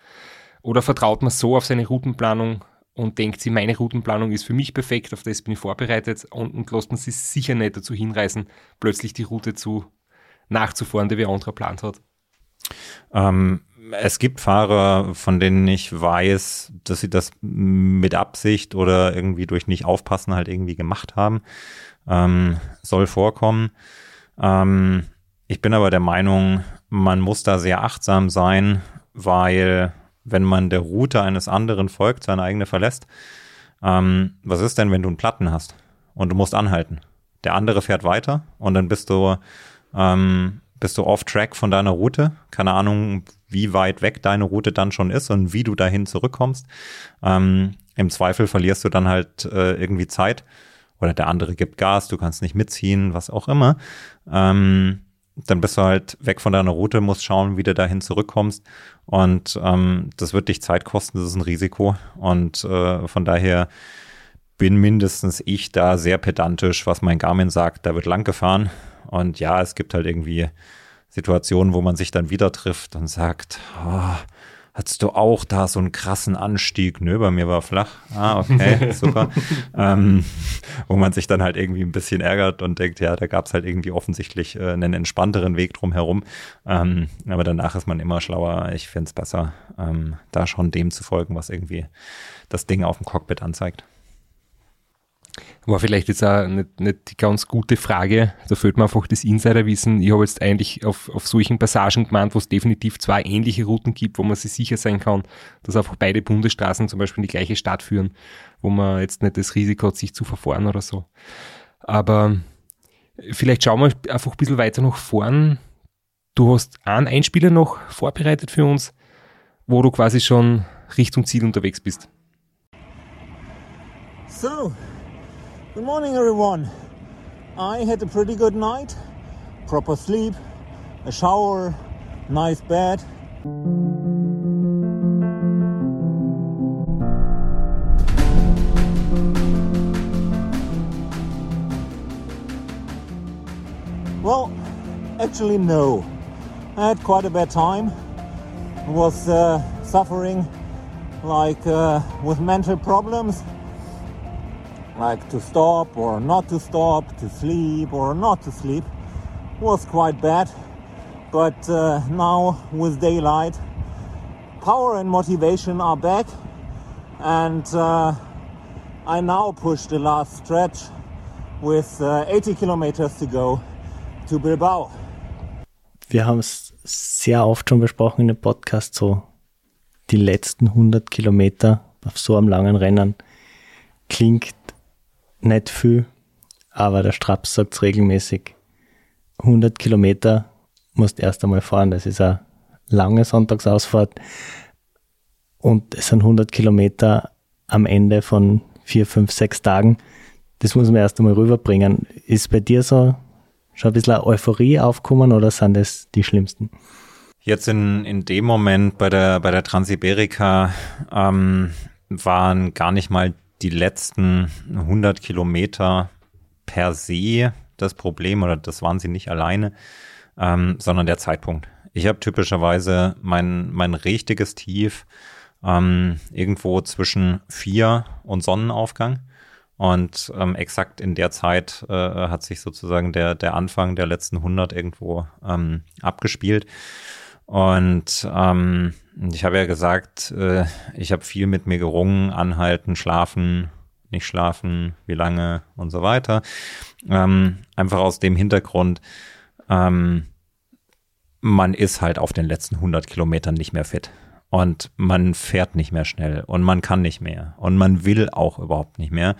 oder vertraut man so auf seine Routenplanung und denkt sie, meine Routenplanung ist für mich perfekt, auf das bin ich vorbereitet und, und lässt man sich sicher nicht dazu hinreißen, plötzlich die Route zu nachzufahren, die wer anderer plant hat. Ähm, es gibt Fahrer, von denen ich weiß, dass sie das mit Absicht oder irgendwie durch nicht aufpassen halt irgendwie gemacht haben ähm, soll vorkommen. Ähm, ich bin aber der Meinung, man muss da sehr achtsam sein, weil wenn man der Route eines anderen folgt, seine eigene verlässt, ähm, was ist denn, wenn du einen Platten hast und du musst anhalten? Der andere fährt weiter und dann bist du, ähm, bist du off-track von deiner Route. Keine Ahnung, wie weit weg deine Route dann schon ist und wie du dahin zurückkommst. Ähm, Im Zweifel verlierst du dann halt äh, irgendwie Zeit oder der andere gibt Gas, du kannst nicht mitziehen, was auch immer. Ähm, dann bist du halt weg von deiner Route, musst schauen, wie du dahin zurückkommst. Und ähm, das wird dich Zeit kosten, das ist ein Risiko. Und äh, von daher bin mindestens ich da sehr pedantisch, was mein Garmin sagt, da wird lang gefahren. Und ja, es gibt halt irgendwie Situationen, wo man sich dann wieder trifft und sagt, oh, Hattest du auch da so einen krassen Anstieg? Nö, bei mir war flach. Ah, okay, <laughs> super. ähm, wo man sich dann halt irgendwie ein bisschen ärgert und denkt, ja, da gab es halt irgendwie offensichtlich äh, einen entspannteren Weg drumherum. Ähm, aber danach ist man immer schlauer. Ich finde es besser, ähm, da schon dem zu folgen, was irgendwie das Ding auf dem Cockpit anzeigt. War vielleicht jetzt auch nicht, nicht die ganz gute Frage. Da fehlt mir einfach das Insiderwissen. Ich habe jetzt eigentlich auf, auf solchen Passagen gemeint, wo es definitiv zwei ähnliche Routen gibt, wo man sich sicher sein kann, dass einfach beide Bundesstraßen zum Beispiel in die gleiche Stadt führen, wo man jetzt nicht das Risiko hat, sich zu verfahren oder so. Aber vielleicht schauen wir einfach ein bisschen weiter nach vorn. Du hast einen Einspieler noch vorbereitet für uns, wo du quasi schon Richtung Ziel unterwegs bist. So, Good morning, everyone. I had a pretty good night. Proper sleep, a shower, nice bed. Well, actually, no. I had quite a bad time. I was uh, suffering like uh, with mental problems like to stop or not to stop, to sleep or not to sleep, was quite bad. But uh, now with daylight, power and motivation are back, and uh, I now push the last stretch with uh, 80 kilometers to go to Bilbao. Wir haben es sehr oft schon besprochen in dem Podcast, so die letzten 100 Kilometer auf so einem langen Rennen klingt nicht viel, aber der Straps sagt regelmäßig, 100 Kilometer musst erst einmal fahren. Das ist eine lange Sonntagsausfahrt und es sind 100 Kilometer am Ende von vier, fünf, sechs Tagen. Das muss man erst einmal rüberbringen. Ist bei dir so schon ein bisschen Euphorie aufkommen oder sind das die schlimmsten? Jetzt in, in dem Moment bei der, bei der Transiberica ähm, waren gar nicht mal die letzten 100 Kilometer per se das Problem oder das waren sie nicht alleine, ähm, sondern der Zeitpunkt. Ich habe typischerweise mein, mein richtiges Tief ähm, irgendwo zwischen vier und Sonnenaufgang. Und ähm, exakt in der Zeit äh, hat sich sozusagen der, der Anfang der letzten 100 irgendwo ähm, abgespielt. Und ähm, ich habe ja gesagt, äh, ich habe viel mit mir gerungen, anhalten, schlafen, nicht schlafen, wie lange und so weiter. Ähm, einfach aus dem Hintergrund, ähm, man ist halt auf den letzten 100 Kilometern nicht mehr fit. Und man fährt nicht mehr schnell und man kann nicht mehr und man will auch überhaupt nicht mehr.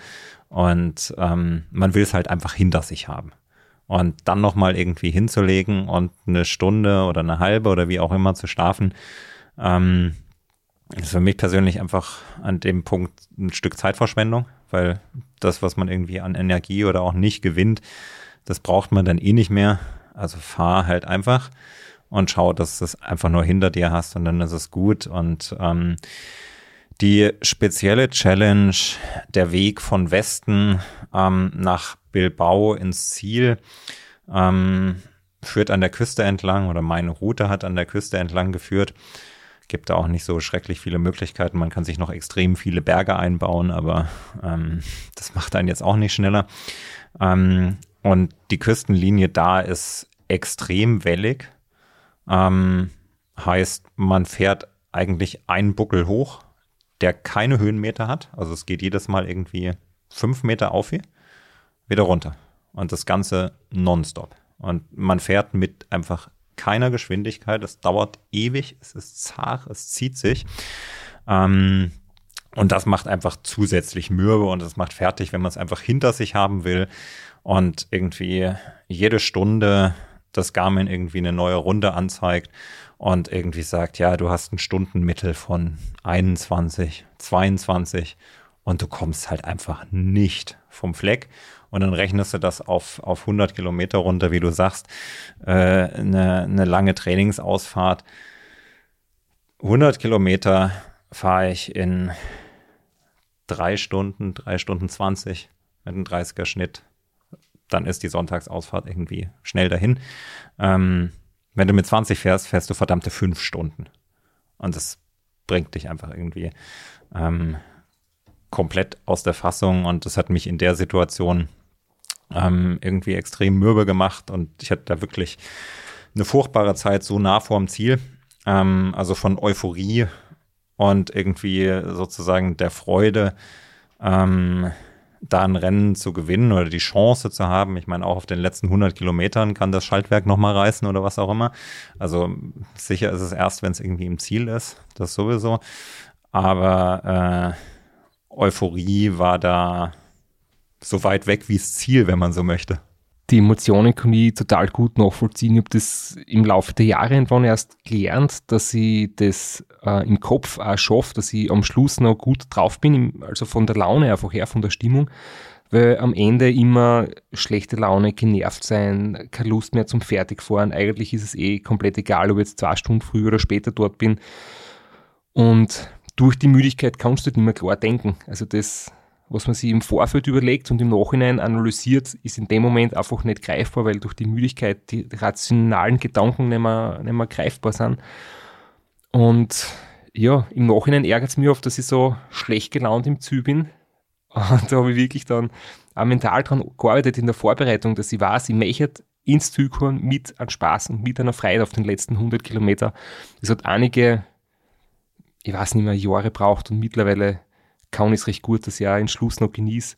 Und ähm, man will es halt einfach hinter sich haben. Und dann nochmal irgendwie hinzulegen und eine Stunde oder eine halbe oder wie auch immer zu schlafen, ähm, ist für mich persönlich einfach an dem Punkt ein Stück Zeitverschwendung, weil das, was man irgendwie an Energie oder auch nicht gewinnt, das braucht man dann eh nicht mehr. Also fahr halt einfach und schau, dass du es einfach nur hinter dir hast und dann ist es gut. Und ähm, die spezielle Challenge, der Weg von Westen ähm, nach Bilbao ins Ziel, ähm, führt an der Küste entlang oder meine Route hat an der Küste entlang geführt gibt da auch nicht so schrecklich viele Möglichkeiten. Man kann sich noch extrem viele Berge einbauen, aber ähm, das macht einen jetzt auch nicht schneller. Ähm, und die Küstenlinie da ist extrem wellig. Ähm, heißt, man fährt eigentlich einen Buckel hoch, der keine Höhenmeter hat. Also es geht jedes Mal irgendwie fünf Meter auf, hier, wieder runter. Und das Ganze nonstop. Und man fährt mit einfach keiner Geschwindigkeit. Es dauert ewig, es ist zart, es zieht sich. Ähm, und das macht einfach zusätzlich mürbe und es macht fertig, wenn man es einfach hinter sich haben will und irgendwie jede Stunde das Garmin irgendwie eine neue Runde anzeigt und irgendwie sagt, ja, du hast ein Stundenmittel von 21, 22 und du kommst halt einfach nicht vom Fleck und dann rechnest du das auf, auf 100 Kilometer runter, wie du sagst, äh, eine, lange Trainingsausfahrt. 100 Kilometer fahre ich in drei Stunden, drei Stunden 20 mit einem 30er Schnitt. Dann ist die Sonntagsausfahrt irgendwie schnell dahin. Ähm, wenn du mit 20 fährst, fährst du verdammte fünf Stunden. Und das bringt dich einfach irgendwie ähm, komplett aus der Fassung. Und das hat mich in der Situation ähm, irgendwie extrem mürbe gemacht und ich hatte da wirklich eine furchtbare Zeit so nah vorm Ziel. Ähm, also von Euphorie und irgendwie sozusagen der Freude, ähm, da ein Rennen zu gewinnen oder die Chance zu haben. Ich meine, auch auf den letzten 100 Kilometern kann das Schaltwerk nochmal reißen oder was auch immer. Also sicher ist es erst, wenn es irgendwie im Ziel ist, das sowieso. Aber äh, Euphorie war da so weit weg wie das Ziel, wenn man so möchte. Die Emotionen kann ich total gut nachvollziehen. Ich habe das im Laufe der Jahre irgendwann erst gelernt, dass ich das äh, im Kopf auch schaffe, dass ich am Schluss noch gut drauf bin, also von der Laune einfach her, von der Stimmung weil am Ende immer schlechte Laune, genervt sein, keine Lust mehr zum Fertigfahren. Eigentlich ist es eh komplett egal, ob ich jetzt zwei Stunden früher oder später dort bin. Und durch die Müdigkeit kannst du halt nicht mehr klar denken. Also das was man sich im Vorfeld überlegt und im Nachhinein analysiert, ist in dem Moment einfach nicht greifbar, weil durch die Müdigkeit die rationalen Gedanken nicht mehr, nicht mehr greifbar sind. Und ja, im Nachhinein ärgert es mich oft, dass ich so schlecht gelaunt im Ziel bin. <laughs> Und da habe ich wirklich dann auch mental dran gearbeitet in der Vorbereitung, dass ich weiß, ich möchte ins Ziel kommen mit einem Spaß und mit einer Freude auf den letzten 100 Kilometer. Es hat einige, ich weiß nicht mehr, Jahre braucht und mittlerweile kann es recht gut, dass ich auch den Schluss noch genieße.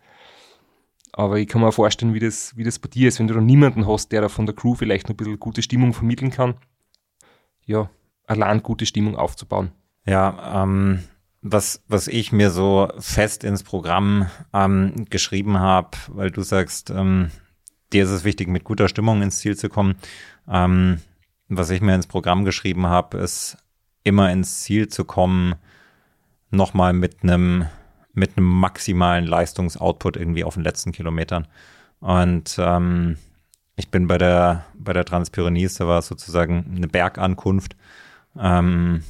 Aber ich kann mir auch vorstellen, wie das, wie das bei dir ist, wenn du da niemanden hast, der da von der Crew vielleicht noch ein bisschen gute Stimmung vermitteln kann. Ja, allein gute Stimmung aufzubauen. Ja, ähm, was, was ich mir so fest ins Programm ähm, geschrieben habe, weil du sagst, ähm, dir ist es wichtig, mit guter Stimmung ins Ziel zu kommen. Ähm, was ich mir ins Programm geschrieben habe, ist immer ins Ziel zu kommen, nochmal mit einem mit einem maximalen Leistungsoutput irgendwie auf den letzten Kilometern. Und ähm, ich bin bei der bei der Transpyrenees, da war es sozusagen eine Bergankunft. Ähm,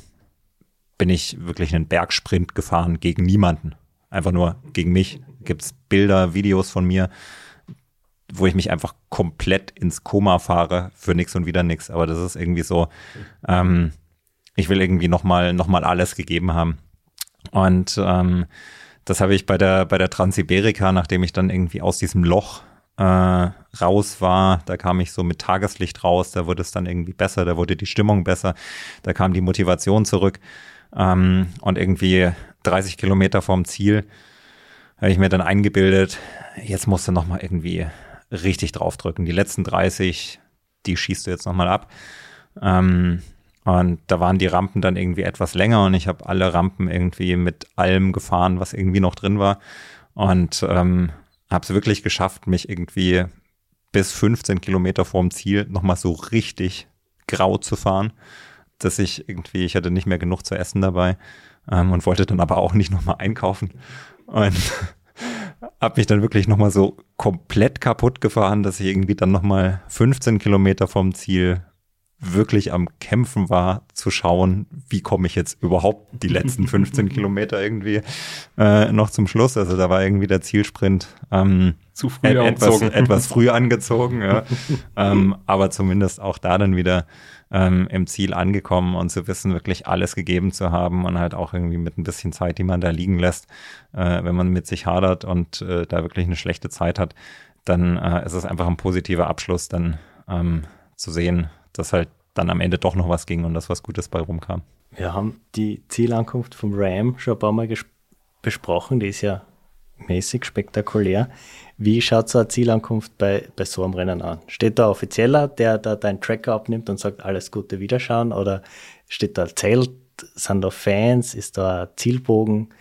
bin ich wirklich einen Bergsprint gefahren gegen niemanden. Einfach nur gegen mich. Gibt es Bilder, Videos von mir, wo ich mich einfach komplett ins Koma fahre für nichts und wieder nichts. Aber das ist irgendwie so, ähm, ich will irgendwie nochmal noch mal alles gegeben haben. Und ähm, das habe ich bei der, bei der Transsiberica, nachdem ich dann irgendwie aus diesem Loch äh, raus war, da kam ich so mit Tageslicht raus, da wurde es dann irgendwie besser, da wurde die Stimmung besser, da kam die Motivation zurück. Ähm, und irgendwie 30 Kilometer vorm Ziel habe ich mir dann eingebildet, jetzt musst du nochmal irgendwie richtig draufdrücken. Die letzten 30, die schießt du jetzt nochmal ab. Ähm, und da waren die Rampen dann irgendwie etwas länger und ich habe alle Rampen irgendwie mit allem gefahren, was irgendwie noch drin war. Und ähm, habe es wirklich geschafft, mich irgendwie bis 15 Kilometer vorm Ziel nochmal so richtig grau zu fahren, dass ich irgendwie, ich hatte nicht mehr genug zu essen dabei ähm, und wollte dann aber auch nicht nochmal einkaufen. Und <laughs> habe mich dann wirklich nochmal so komplett kaputt gefahren, dass ich irgendwie dann nochmal 15 Kilometer vom Ziel wirklich am Kämpfen war, zu schauen, wie komme ich jetzt überhaupt die letzten <laughs> 15 Kilometer irgendwie äh, noch zum Schluss. Also da war irgendwie der Zielsprint ähm, zu früh et etwas, etwas früh <laughs> angezogen, ja. ähm, aber zumindest auch da dann wieder ähm, im Ziel angekommen und zu wissen, wirklich alles gegeben zu haben und halt auch irgendwie mit ein bisschen Zeit, die man da liegen lässt, äh, wenn man mit sich hadert und äh, da wirklich eine schlechte Zeit hat, dann äh, ist es einfach ein positiver Abschluss, dann ähm, zu sehen, dass halt dann am Ende doch noch was ging und dass was Gutes bei rumkam. Wir haben die Zielankunft vom Ram schon ein paar Mal besprochen, die ist ja mäßig spektakulär. Wie schaut so eine Zielankunft bei, bei so einem Rennen an? Steht da Offizieller, der da deinen Tracker abnimmt und sagt, alles Gute Wiederschauen? Oder steht da ein Zelt? Sind da Fans? Ist da ein Zielbogen?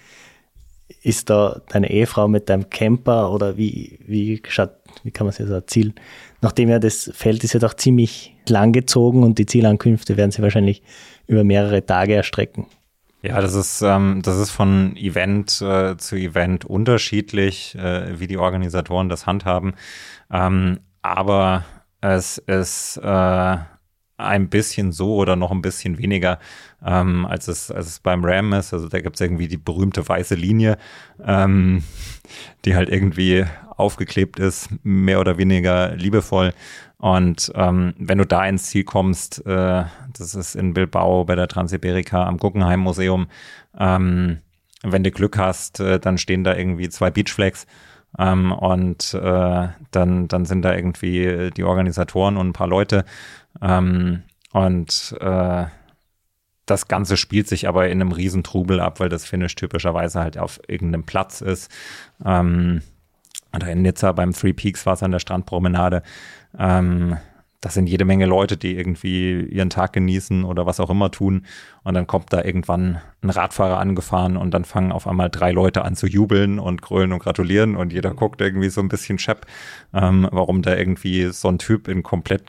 Ist da deine Ehefrau mit deinem Camper? Oder wie, wie, schaut, wie kann man sich so ein Ziel, nachdem ja das Feld ist ja doch ziemlich lang gezogen und die Zielankünfte werden sich wahrscheinlich über mehrere Tage erstrecken. Ja, das ist, ähm, das ist von Event äh, zu Event unterschiedlich, äh, wie die Organisatoren das handhaben. Ähm, aber es ist äh, ein bisschen so oder noch ein bisschen weniger, ähm, als, es, als es beim Ram ist. Also da gibt es irgendwie die berühmte weiße Linie, ähm, die halt irgendwie aufgeklebt ist, mehr oder weniger liebevoll. Und ähm, wenn du da ins Ziel kommst, äh, das ist in Bilbao bei der Transsiberica am Guggenheim Museum, ähm, wenn du Glück hast, äh, dann stehen da irgendwie zwei Beachflags ähm, und äh, dann, dann sind da irgendwie die Organisatoren und ein paar Leute. Ähm, und äh, das Ganze spielt sich aber in einem Riesentrubel ab, weil das Finish typischerweise halt auf irgendeinem Platz ist. Ähm, oder in Nizza beim Three Peaks war es an der Strandpromenade. Ähm, das sind jede Menge Leute, die irgendwie ihren Tag genießen oder was auch immer tun. Und dann kommt da irgendwann ein Radfahrer angefahren und dann fangen auf einmal drei Leute an zu jubeln und grölen und gratulieren und jeder guckt irgendwie so ein bisschen schepp, ähm, warum da irgendwie so ein Typ in komplett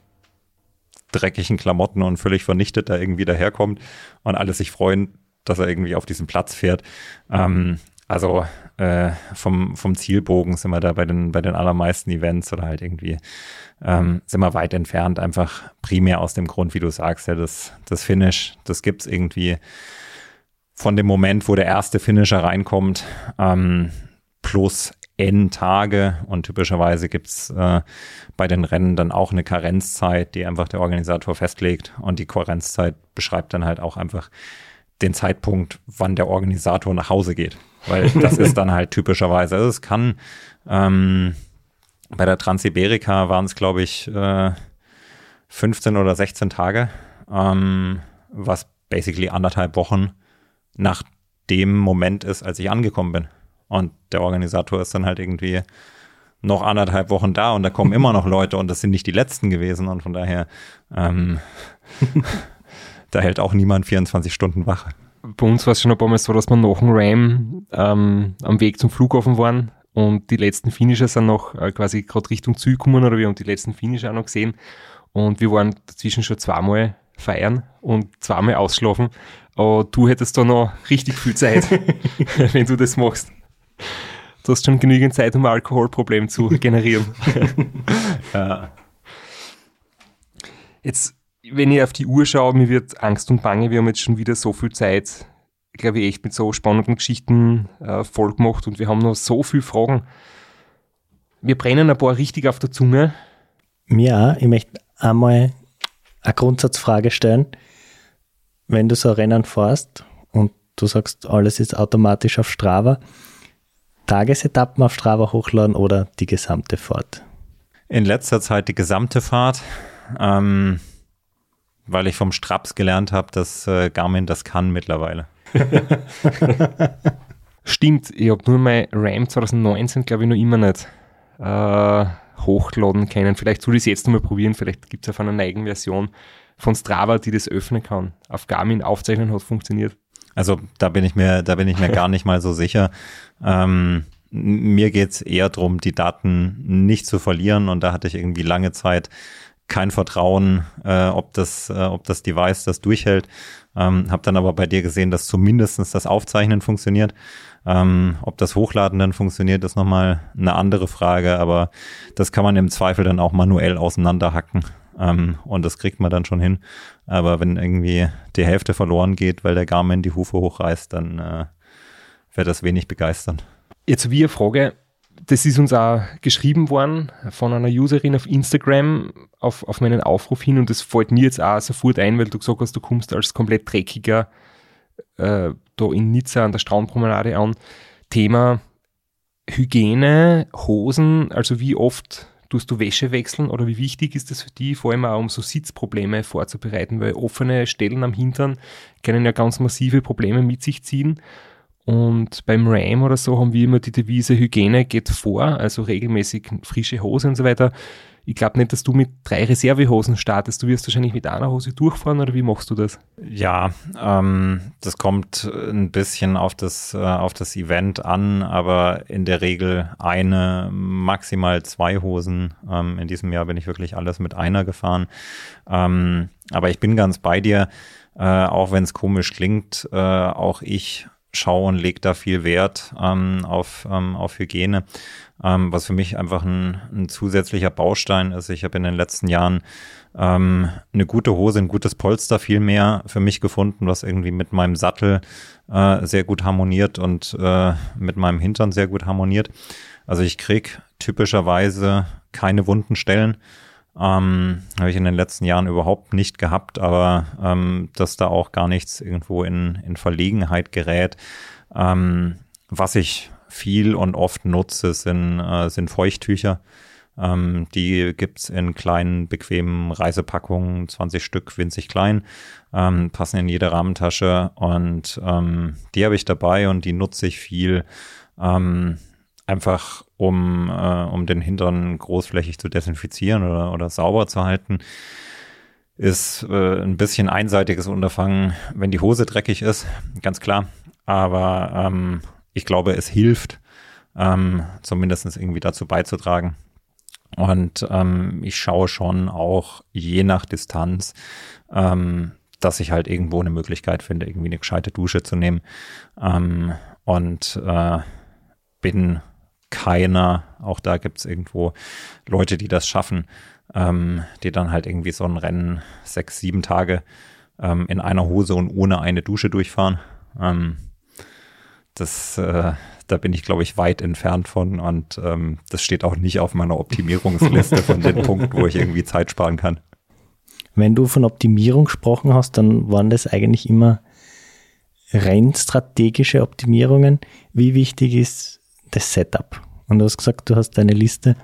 dreckigen Klamotten und völlig vernichtet da irgendwie daherkommt und alle sich freuen, dass er irgendwie auf diesem Platz fährt. Ähm, also äh, vom, vom Zielbogen sind wir da bei den, bei den allermeisten Events oder halt irgendwie ähm, sind wir weit entfernt, einfach primär aus dem Grund, wie du sagst, ja, das, das Finish, das gibt es irgendwie von dem Moment, wo der erste Finisher reinkommt, ähm, plus N Tage und typischerweise gibt es äh, bei den Rennen dann auch eine Karenzzeit, die einfach der Organisator festlegt und die Karenzzeit beschreibt dann halt auch einfach den Zeitpunkt, wann der Organisator nach Hause geht. Weil das ist dann halt typischerweise. Also es kann ähm, bei der Transsiberica waren es, glaube ich, äh, 15 oder 16 Tage, ähm, was basically anderthalb Wochen nach dem Moment ist, als ich angekommen bin. Und der Organisator ist dann halt irgendwie noch anderthalb Wochen da und da kommen immer noch Leute und das sind nicht die letzten gewesen und von daher ähm, <laughs> da hält auch niemand 24 Stunden Wache. Bei uns war es schon ein paar Mal so, dass wir nach dem Ram ähm, am Weg zum Flughafen waren und die letzten Finisher sind noch äh, quasi gerade Richtung Ziel gekommen oder wir haben die letzten Finisher auch noch gesehen und wir waren dazwischen schon zweimal feiern und zweimal ausschlafen. Aber du hättest da noch richtig viel Zeit, <laughs> <laughs> wenn du das machst. Du hast schon genügend Zeit, um ein Alkoholproblem zu generieren. <laughs> ja. Jetzt wenn ich auf die Uhr schaue, mir wird Angst und Bange, wir haben jetzt schon wieder so viel Zeit, glaube ich, echt mit so spannenden Geschichten äh, voll gemacht und wir haben noch so viele Fragen. Wir brennen ein paar richtig auf der Zunge. Mir auch. Ich möchte einmal eine Grundsatzfrage stellen. Wenn du so ein Rennen fährst und du sagst, alles ist automatisch auf Strava, Tagesetappen auf Strava hochladen oder die gesamte Fahrt? In letzter Zeit die gesamte Fahrt, ähm, weil ich vom Straps gelernt habe, dass äh, Garmin das kann mittlerweile. <laughs> Stimmt, ich habe nur mein RAM 2019, glaube ich, noch immer nicht äh, hochladen können. Vielleicht soll ich es jetzt nochmal probieren, vielleicht gibt es auf einer neigen Version von Strava, die das öffnen kann. Auf Garmin aufzeichnen hat funktioniert. Also da bin ich mir, da bin ich mir gar nicht mal so sicher. Ähm, mir geht's eher darum, die Daten nicht zu verlieren und da hatte ich irgendwie lange Zeit kein Vertrauen, äh, ob, das, äh, ob das Device das durchhält. Ähm, habe dann aber bei dir gesehen, dass zumindestens das Aufzeichnen funktioniert. Ähm, ob das Hochladen dann funktioniert, ist nochmal eine andere Frage, aber das kann man im Zweifel dann auch manuell auseinanderhacken. Ähm, und das kriegt man dann schon hin. Aber wenn irgendwie die Hälfte verloren geht, weil der Garmin die Hufe hochreißt, dann äh, wäre das wenig begeisternd. Jetzt wie eine Frage, das ist uns auch geschrieben worden von einer Userin auf Instagram auf, auf meinen Aufruf hin und das fällt mir jetzt auch sofort ein, weil du gesagt hast, du kommst als komplett dreckiger äh, da in Nizza an der Strandpromenade an. Thema Hygiene, Hosen, also wie oft tust du Wäsche wechseln oder wie wichtig ist das für die, vor allem auch um so Sitzprobleme vorzubereiten, weil offene Stellen am Hintern können ja ganz massive Probleme mit sich ziehen. Und beim RAM oder so haben wir immer die Devise Hygiene geht vor, also regelmäßig frische Hose und so weiter. Ich glaube nicht, dass du mit drei Reservehosen startest. Du wirst wahrscheinlich mit einer Hose durchfahren oder wie machst du das? Ja, ähm, das kommt ein bisschen auf das, äh, auf das Event an, aber in der Regel eine, maximal zwei Hosen. Ähm, in diesem Jahr bin ich wirklich alles mit einer gefahren. Ähm, aber ich bin ganz bei dir, äh, auch wenn es komisch klingt, äh, auch ich schaue und lege da viel Wert ähm, auf, ähm, auf Hygiene, ähm, was für mich einfach ein, ein zusätzlicher Baustein ist. Ich habe in den letzten Jahren ähm, eine gute Hose, ein gutes Polster viel mehr für mich gefunden, was irgendwie mit meinem Sattel äh, sehr gut harmoniert und äh, mit meinem Hintern sehr gut harmoniert. Also ich krieg typischerweise keine wunden Stellen. Ähm, Habe ich in den letzten Jahren überhaupt nicht gehabt, aber ähm, dass da auch gar nichts irgendwo in, in Verlegenheit gerät. Ähm, was ich viel und oft nutze, sind, äh, sind Feuchttücher. Ähm, die gibt's in kleinen, bequemen Reisepackungen, 20 Stück, winzig klein, ähm, passen in jede Rahmentasche und ähm, die habe ich dabei und die nutze ich viel. Ähm, einfach um, äh, um den Hintern großflächig zu desinfizieren oder, oder sauber zu halten, ist äh, ein bisschen einseitiges Unterfangen, wenn die Hose dreckig ist, ganz klar. Aber ähm, ich glaube, es hilft, ähm, zumindest irgendwie dazu beizutragen. Und ähm, ich schaue schon auch je nach Distanz, ähm, dass ich halt irgendwo eine Möglichkeit finde, irgendwie eine gescheite Dusche zu nehmen. Ähm, und äh, bin keiner. Auch da gibt es irgendwo Leute, die das schaffen, ähm, die dann halt irgendwie so ein Rennen sechs, sieben Tage ähm, in einer Hose und ohne eine Dusche durchfahren. Ähm, das, äh, da bin ich, glaube ich, weit entfernt von und ähm, das steht auch nicht auf meiner Optimierungsliste von den <laughs> Punkten, wo ich irgendwie Zeit sparen kann. Wenn du von Optimierung gesprochen hast, dann waren das eigentlich immer rein strategische Optimierungen. Wie wichtig ist das Setup. Und du hast gesagt, du hast deine Liste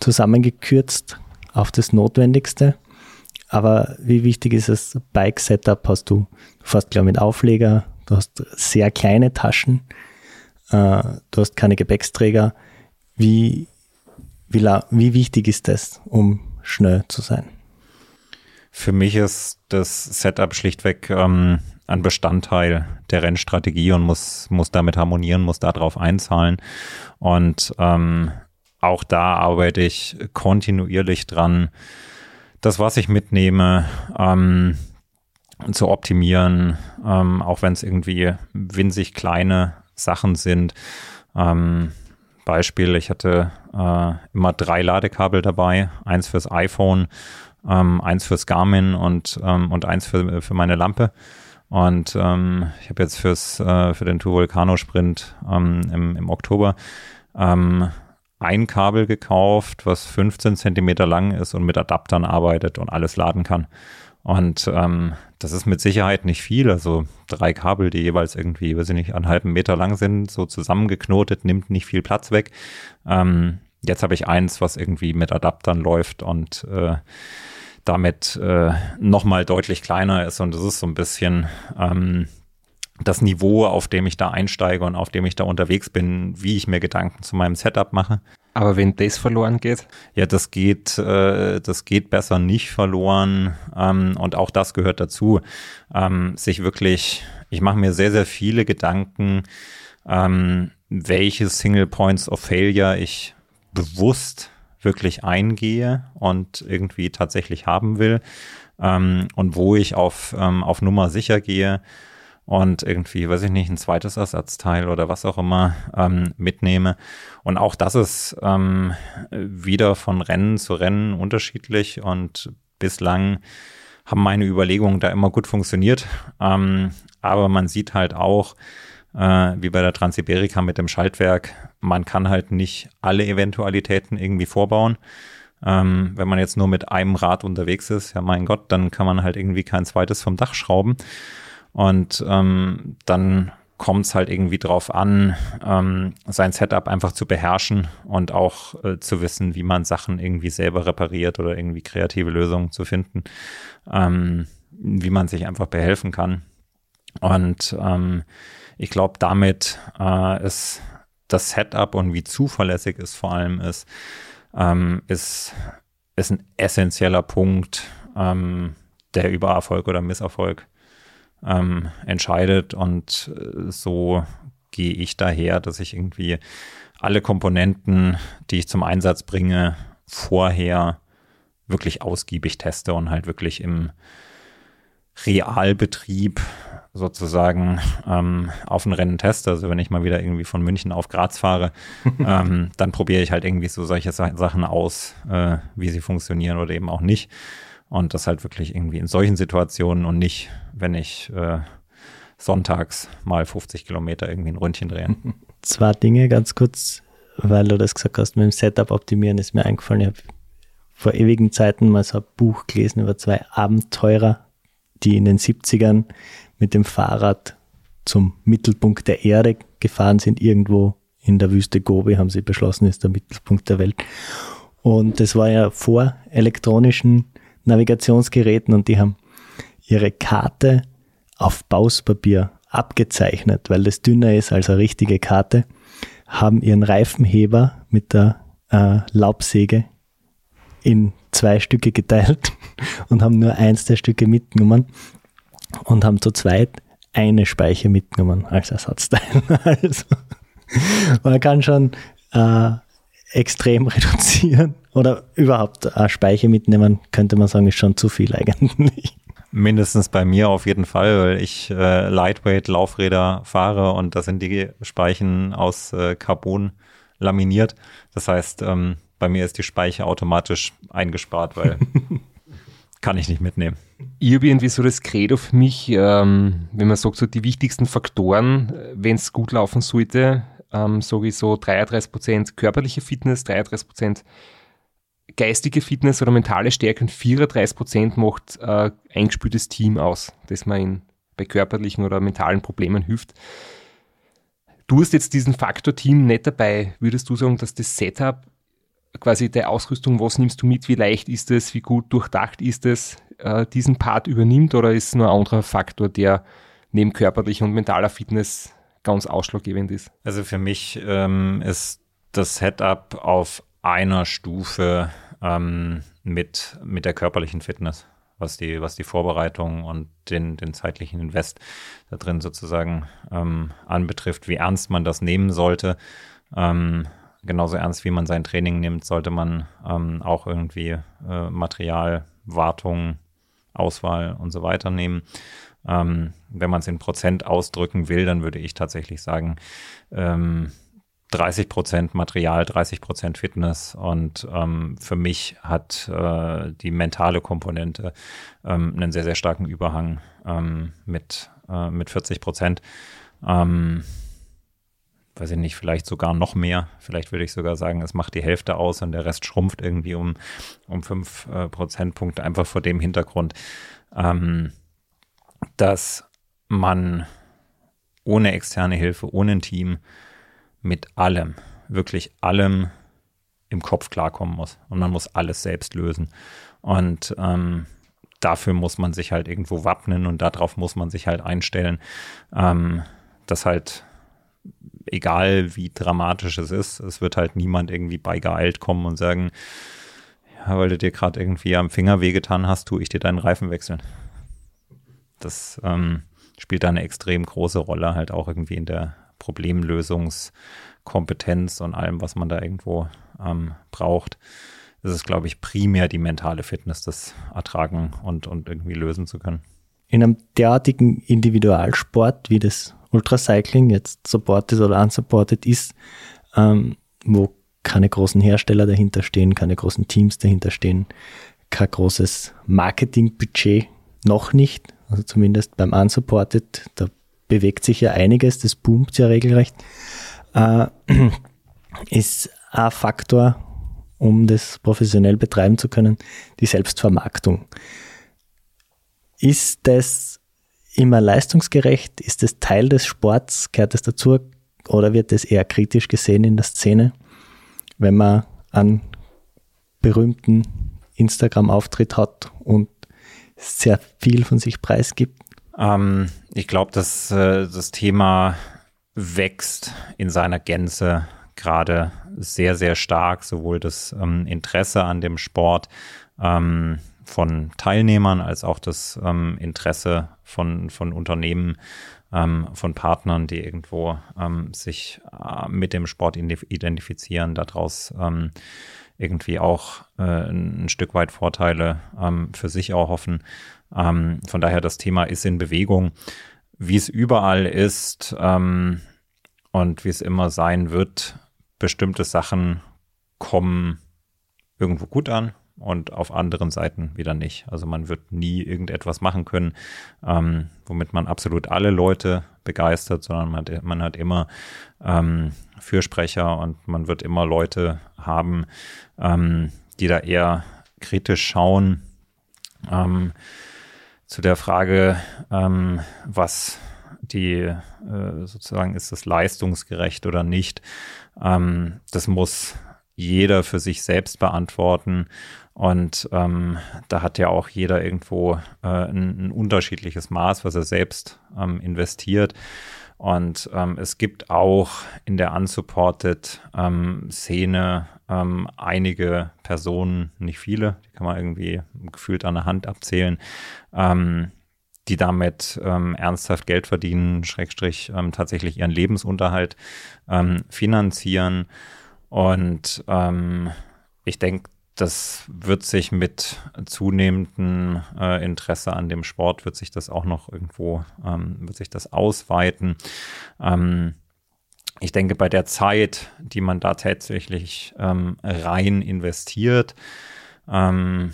zusammengekürzt auf das Notwendigste. Aber wie wichtig ist das Bike-Setup? Hast du fast klar mit Aufleger, du hast sehr kleine Taschen, äh, du hast keine Gepäcksträger. Wie, wie, wie wichtig ist das, um schnell zu sein? Für mich ist das Setup schlichtweg ähm, ein Bestandteil der Rennstrategie und muss, muss damit harmonieren, muss darauf einzahlen. Und ähm, auch da arbeite ich kontinuierlich dran, das, was ich mitnehme, ähm, zu optimieren, ähm, auch wenn es irgendwie winzig kleine Sachen sind. Ähm, Beispiel, ich hatte äh, immer drei Ladekabel dabei, eins fürs iPhone, ähm, eins fürs Garmin und, ähm, und eins für, für meine Lampe. Und ähm, ich habe jetzt fürs, äh, für den Tour Volcano Sprint ähm, im, im Oktober ähm, ein Kabel gekauft, was 15 Zentimeter lang ist und mit Adaptern arbeitet und alles laden kann. Und ähm, das ist mit Sicherheit nicht viel. Also drei Kabel, die jeweils irgendwie, weiß ich nicht, einen halben Meter lang sind, so zusammengeknotet, nimmt nicht viel Platz weg. Ähm, jetzt habe ich eins, was irgendwie mit Adaptern läuft und äh, damit äh, nochmal deutlich kleiner ist. Und das ist so ein bisschen ähm, das Niveau, auf dem ich da einsteige und auf dem ich da unterwegs bin, wie ich mir Gedanken zu meinem Setup mache. Aber wenn das verloren geht? Ja, das geht, äh, das geht besser nicht verloren. Ähm, und auch das gehört dazu, ähm, sich wirklich, ich mache mir sehr, sehr viele Gedanken, ähm, welche Single Points of Failure ich bewusst wirklich eingehe und irgendwie tatsächlich haben will ähm, und wo ich auf, ähm, auf Nummer sicher gehe und irgendwie, weiß ich nicht, ein zweites Ersatzteil oder was auch immer ähm, mitnehme. Und auch das ist ähm, wieder von Rennen zu Rennen unterschiedlich und bislang haben meine Überlegungen da immer gut funktioniert. Ähm, aber man sieht halt auch, äh, wie bei der Transsiberica mit dem Schaltwerk, man kann halt nicht alle Eventualitäten irgendwie vorbauen. Ähm, wenn man jetzt nur mit einem Rad unterwegs ist, ja mein Gott, dann kann man halt irgendwie kein zweites vom Dach schrauben. Und ähm, dann kommt es halt irgendwie drauf an, ähm, sein Setup einfach zu beherrschen und auch äh, zu wissen, wie man Sachen irgendwie selber repariert oder irgendwie kreative Lösungen zu finden, ähm, wie man sich einfach behelfen kann. Und ähm, ich glaube, damit äh, ist das Setup und wie zuverlässig es vor allem ist, ähm, ist, ist ein essentieller Punkt, ähm, der über Erfolg oder Misserfolg ähm, entscheidet. Und äh, so gehe ich daher, dass ich irgendwie alle Komponenten, die ich zum Einsatz bringe, vorher wirklich ausgiebig teste und halt wirklich im Realbetrieb sozusagen ähm, auf ein Rennen teste. Also wenn ich mal wieder irgendwie von München auf Graz fahre, <laughs> ähm, dann probiere ich halt irgendwie so solche Sachen aus, äh, wie sie funktionieren oder eben auch nicht. Und das halt wirklich irgendwie in solchen Situationen und nicht, wenn ich äh, sonntags mal 50 Kilometer irgendwie ein Rundchen drehe. <laughs> Zwei Dinge ganz kurz, weil du das gesagt hast, mit dem Setup optimieren ist mir eingefallen. Ich habe vor ewigen Zeiten mal so ein Buch gelesen über zwei Abenteurer, die in den 70ern mit dem Fahrrad zum Mittelpunkt der Erde gefahren sind, irgendwo in der Wüste Gobi, haben sie beschlossen, ist der Mittelpunkt der Welt. Und das war ja vor elektronischen Navigationsgeräten und die haben ihre Karte auf Bauspapier abgezeichnet, weil das dünner ist als eine richtige Karte, haben ihren Reifenheber mit der äh, Laubsäge in zwei Stücke geteilt <laughs> und haben nur eins der Stücke mitgenommen und haben zu zweit eine Speiche mitgenommen als Ersatzteil. <laughs> also, man kann schon äh, extrem <laughs> reduzieren oder überhaupt eine Speiche mitnehmen, könnte man sagen, ist schon zu viel eigentlich. Mindestens bei mir auf jeden Fall, weil ich äh, Lightweight-Laufräder fahre und da sind die Speichen aus äh, Carbon laminiert. Das heißt, ähm, bei mir ist die Speiche automatisch eingespart, weil <laughs> kann ich nicht mitnehmen. Ich habe irgendwie so das Credo für mich, ähm, wenn man sagt, so die wichtigsten Faktoren, äh, wenn es gut laufen sollte, ähm, sowieso 33% körperliche Fitness, 33% geistige Fitness oder mentale Stärke und 34% macht äh, eingespieltes Team aus, das man in, bei körperlichen oder mentalen Problemen hilft. Du hast jetzt diesen Faktor Team nicht dabei. Würdest du sagen, dass das Setup, quasi der Ausrüstung, was nimmst du mit, wie leicht ist es, wie gut durchdacht ist es, äh, diesen Part übernimmt oder ist es nur ein anderer Faktor, der neben körperlicher und mentaler Fitness ganz ausschlaggebend ist? Also für mich ähm, ist das Setup auf einer Stufe ähm, mit, mit der körperlichen Fitness, was die, was die Vorbereitung und den, den zeitlichen Invest da drin sozusagen ähm, anbetrifft, wie ernst man das nehmen sollte. Ähm, genauso ernst wie man sein Training nimmt, sollte man ähm, auch irgendwie äh, Material, Wartung, Auswahl und so weiter nehmen. Ähm, wenn man es in Prozent ausdrücken will, dann würde ich tatsächlich sagen, ähm, 30 Prozent Material, 30 Prozent Fitness und ähm, für mich hat äh, die mentale Komponente ähm, einen sehr, sehr starken Überhang ähm, mit, äh, mit 40 Prozent. Ähm, weiß ich nicht, vielleicht sogar noch mehr. Vielleicht würde ich sogar sagen, es macht die Hälfte aus und der Rest schrumpft irgendwie um, um fünf äh, Prozentpunkte, einfach vor dem Hintergrund, ähm, dass man ohne externe Hilfe, ohne ein Team, mit allem, wirklich allem im Kopf klarkommen muss. Und man muss alles selbst lösen. Und ähm, dafür muss man sich halt irgendwo wappnen und darauf muss man sich halt einstellen, ähm, dass halt egal wie dramatisch es ist, es wird halt niemand irgendwie beigeeilt kommen und sagen, ja, weil du dir gerade irgendwie am Finger wehgetan hast, tue ich dir deinen Reifen wechseln. Das ähm, spielt da eine extrem große Rolle, halt auch irgendwie in der Problemlösungskompetenz und allem, was man da irgendwo ähm, braucht. Es ist, glaube ich, primär die mentale Fitness, das ertragen und, und irgendwie lösen zu können. In einem derartigen Individualsport wie das Ultracycling jetzt supported oder unsupported ist, ähm, wo keine großen Hersteller dahinter stehen, keine großen Teams dahinter stehen, kein großes Marketingbudget noch nicht, also zumindest beim Unsupported, da bewegt sich ja einiges, das boomt ja regelrecht, äh, <clears throat> ist ein Faktor, um das professionell betreiben zu können, die Selbstvermarktung. Ist das immer leistungsgerecht? Ist es Teil des Sports? Gehört es dazu? Oder wird es eher kritisch gesehen in der Szene, wenn man einen berühmten Instagram-Auftritt hat und sehr viel von sich preisgibt? Ähm, ich glaube, dass äh, das Thema wächst in seiner Gänze gerade sehr, sehr stark, sowohl das ähm, Interesse an dem Sport ähm, von Teilnehmern als auch das ähm, Interesse von, von Unternehmen, ähm, von Partnern, die irgendwo ähm, sich äh, mit dem Sport identifizieren, daraus ähm, irgendwie auch äh, ein Stück weit Vorteile ähm, für sich auch hoffen. Ähm, von daher, das Thema ist in Bewegung. Wie es überall ist und wie es immer sein wird, bestimmte Sachen kommen irgendwo gut an und auf anderen Seiten wieder nicht. Also man wird nie irgendetwas machen können, ähm, womit man absolut alle Leute begeistert, sondern man, hat, man hat immer ähm, Fürsprecher und man wird immer Leute haben, ähm, die da eher kritisch schauen. Ähm, zu der Frage, ähm, was die äh, sozusagen ist das leistungsgerecht oder nicht. Ähm, das muss jeder für sich selbst beantworten. Und ähm, da hat ja auch jeder irgendwo äh, ein, ein, unterschiedliches Maß, was er selbst ähm, investiert. Und ähm, es gibt auch in der unsupported ähm, Szene ähm, einige Personen, nicht viele, die kann man irgendwie gefühlt an der Hand abzählen, ähm, die damit ernsthaft Geld verdienen, Schrägstrich tatsächlich ihren Lebensunterhalt finanzieren. Und ich denke, das wird sich mit zunehmendem äh, Interesse an dem Sport, wird sich das auch noch irgendwo, ähm, wird sich das ausweiten. Ähm, ich denke, bei der Zeit, die man da tatsächlich ähm, rein investiert, ähm,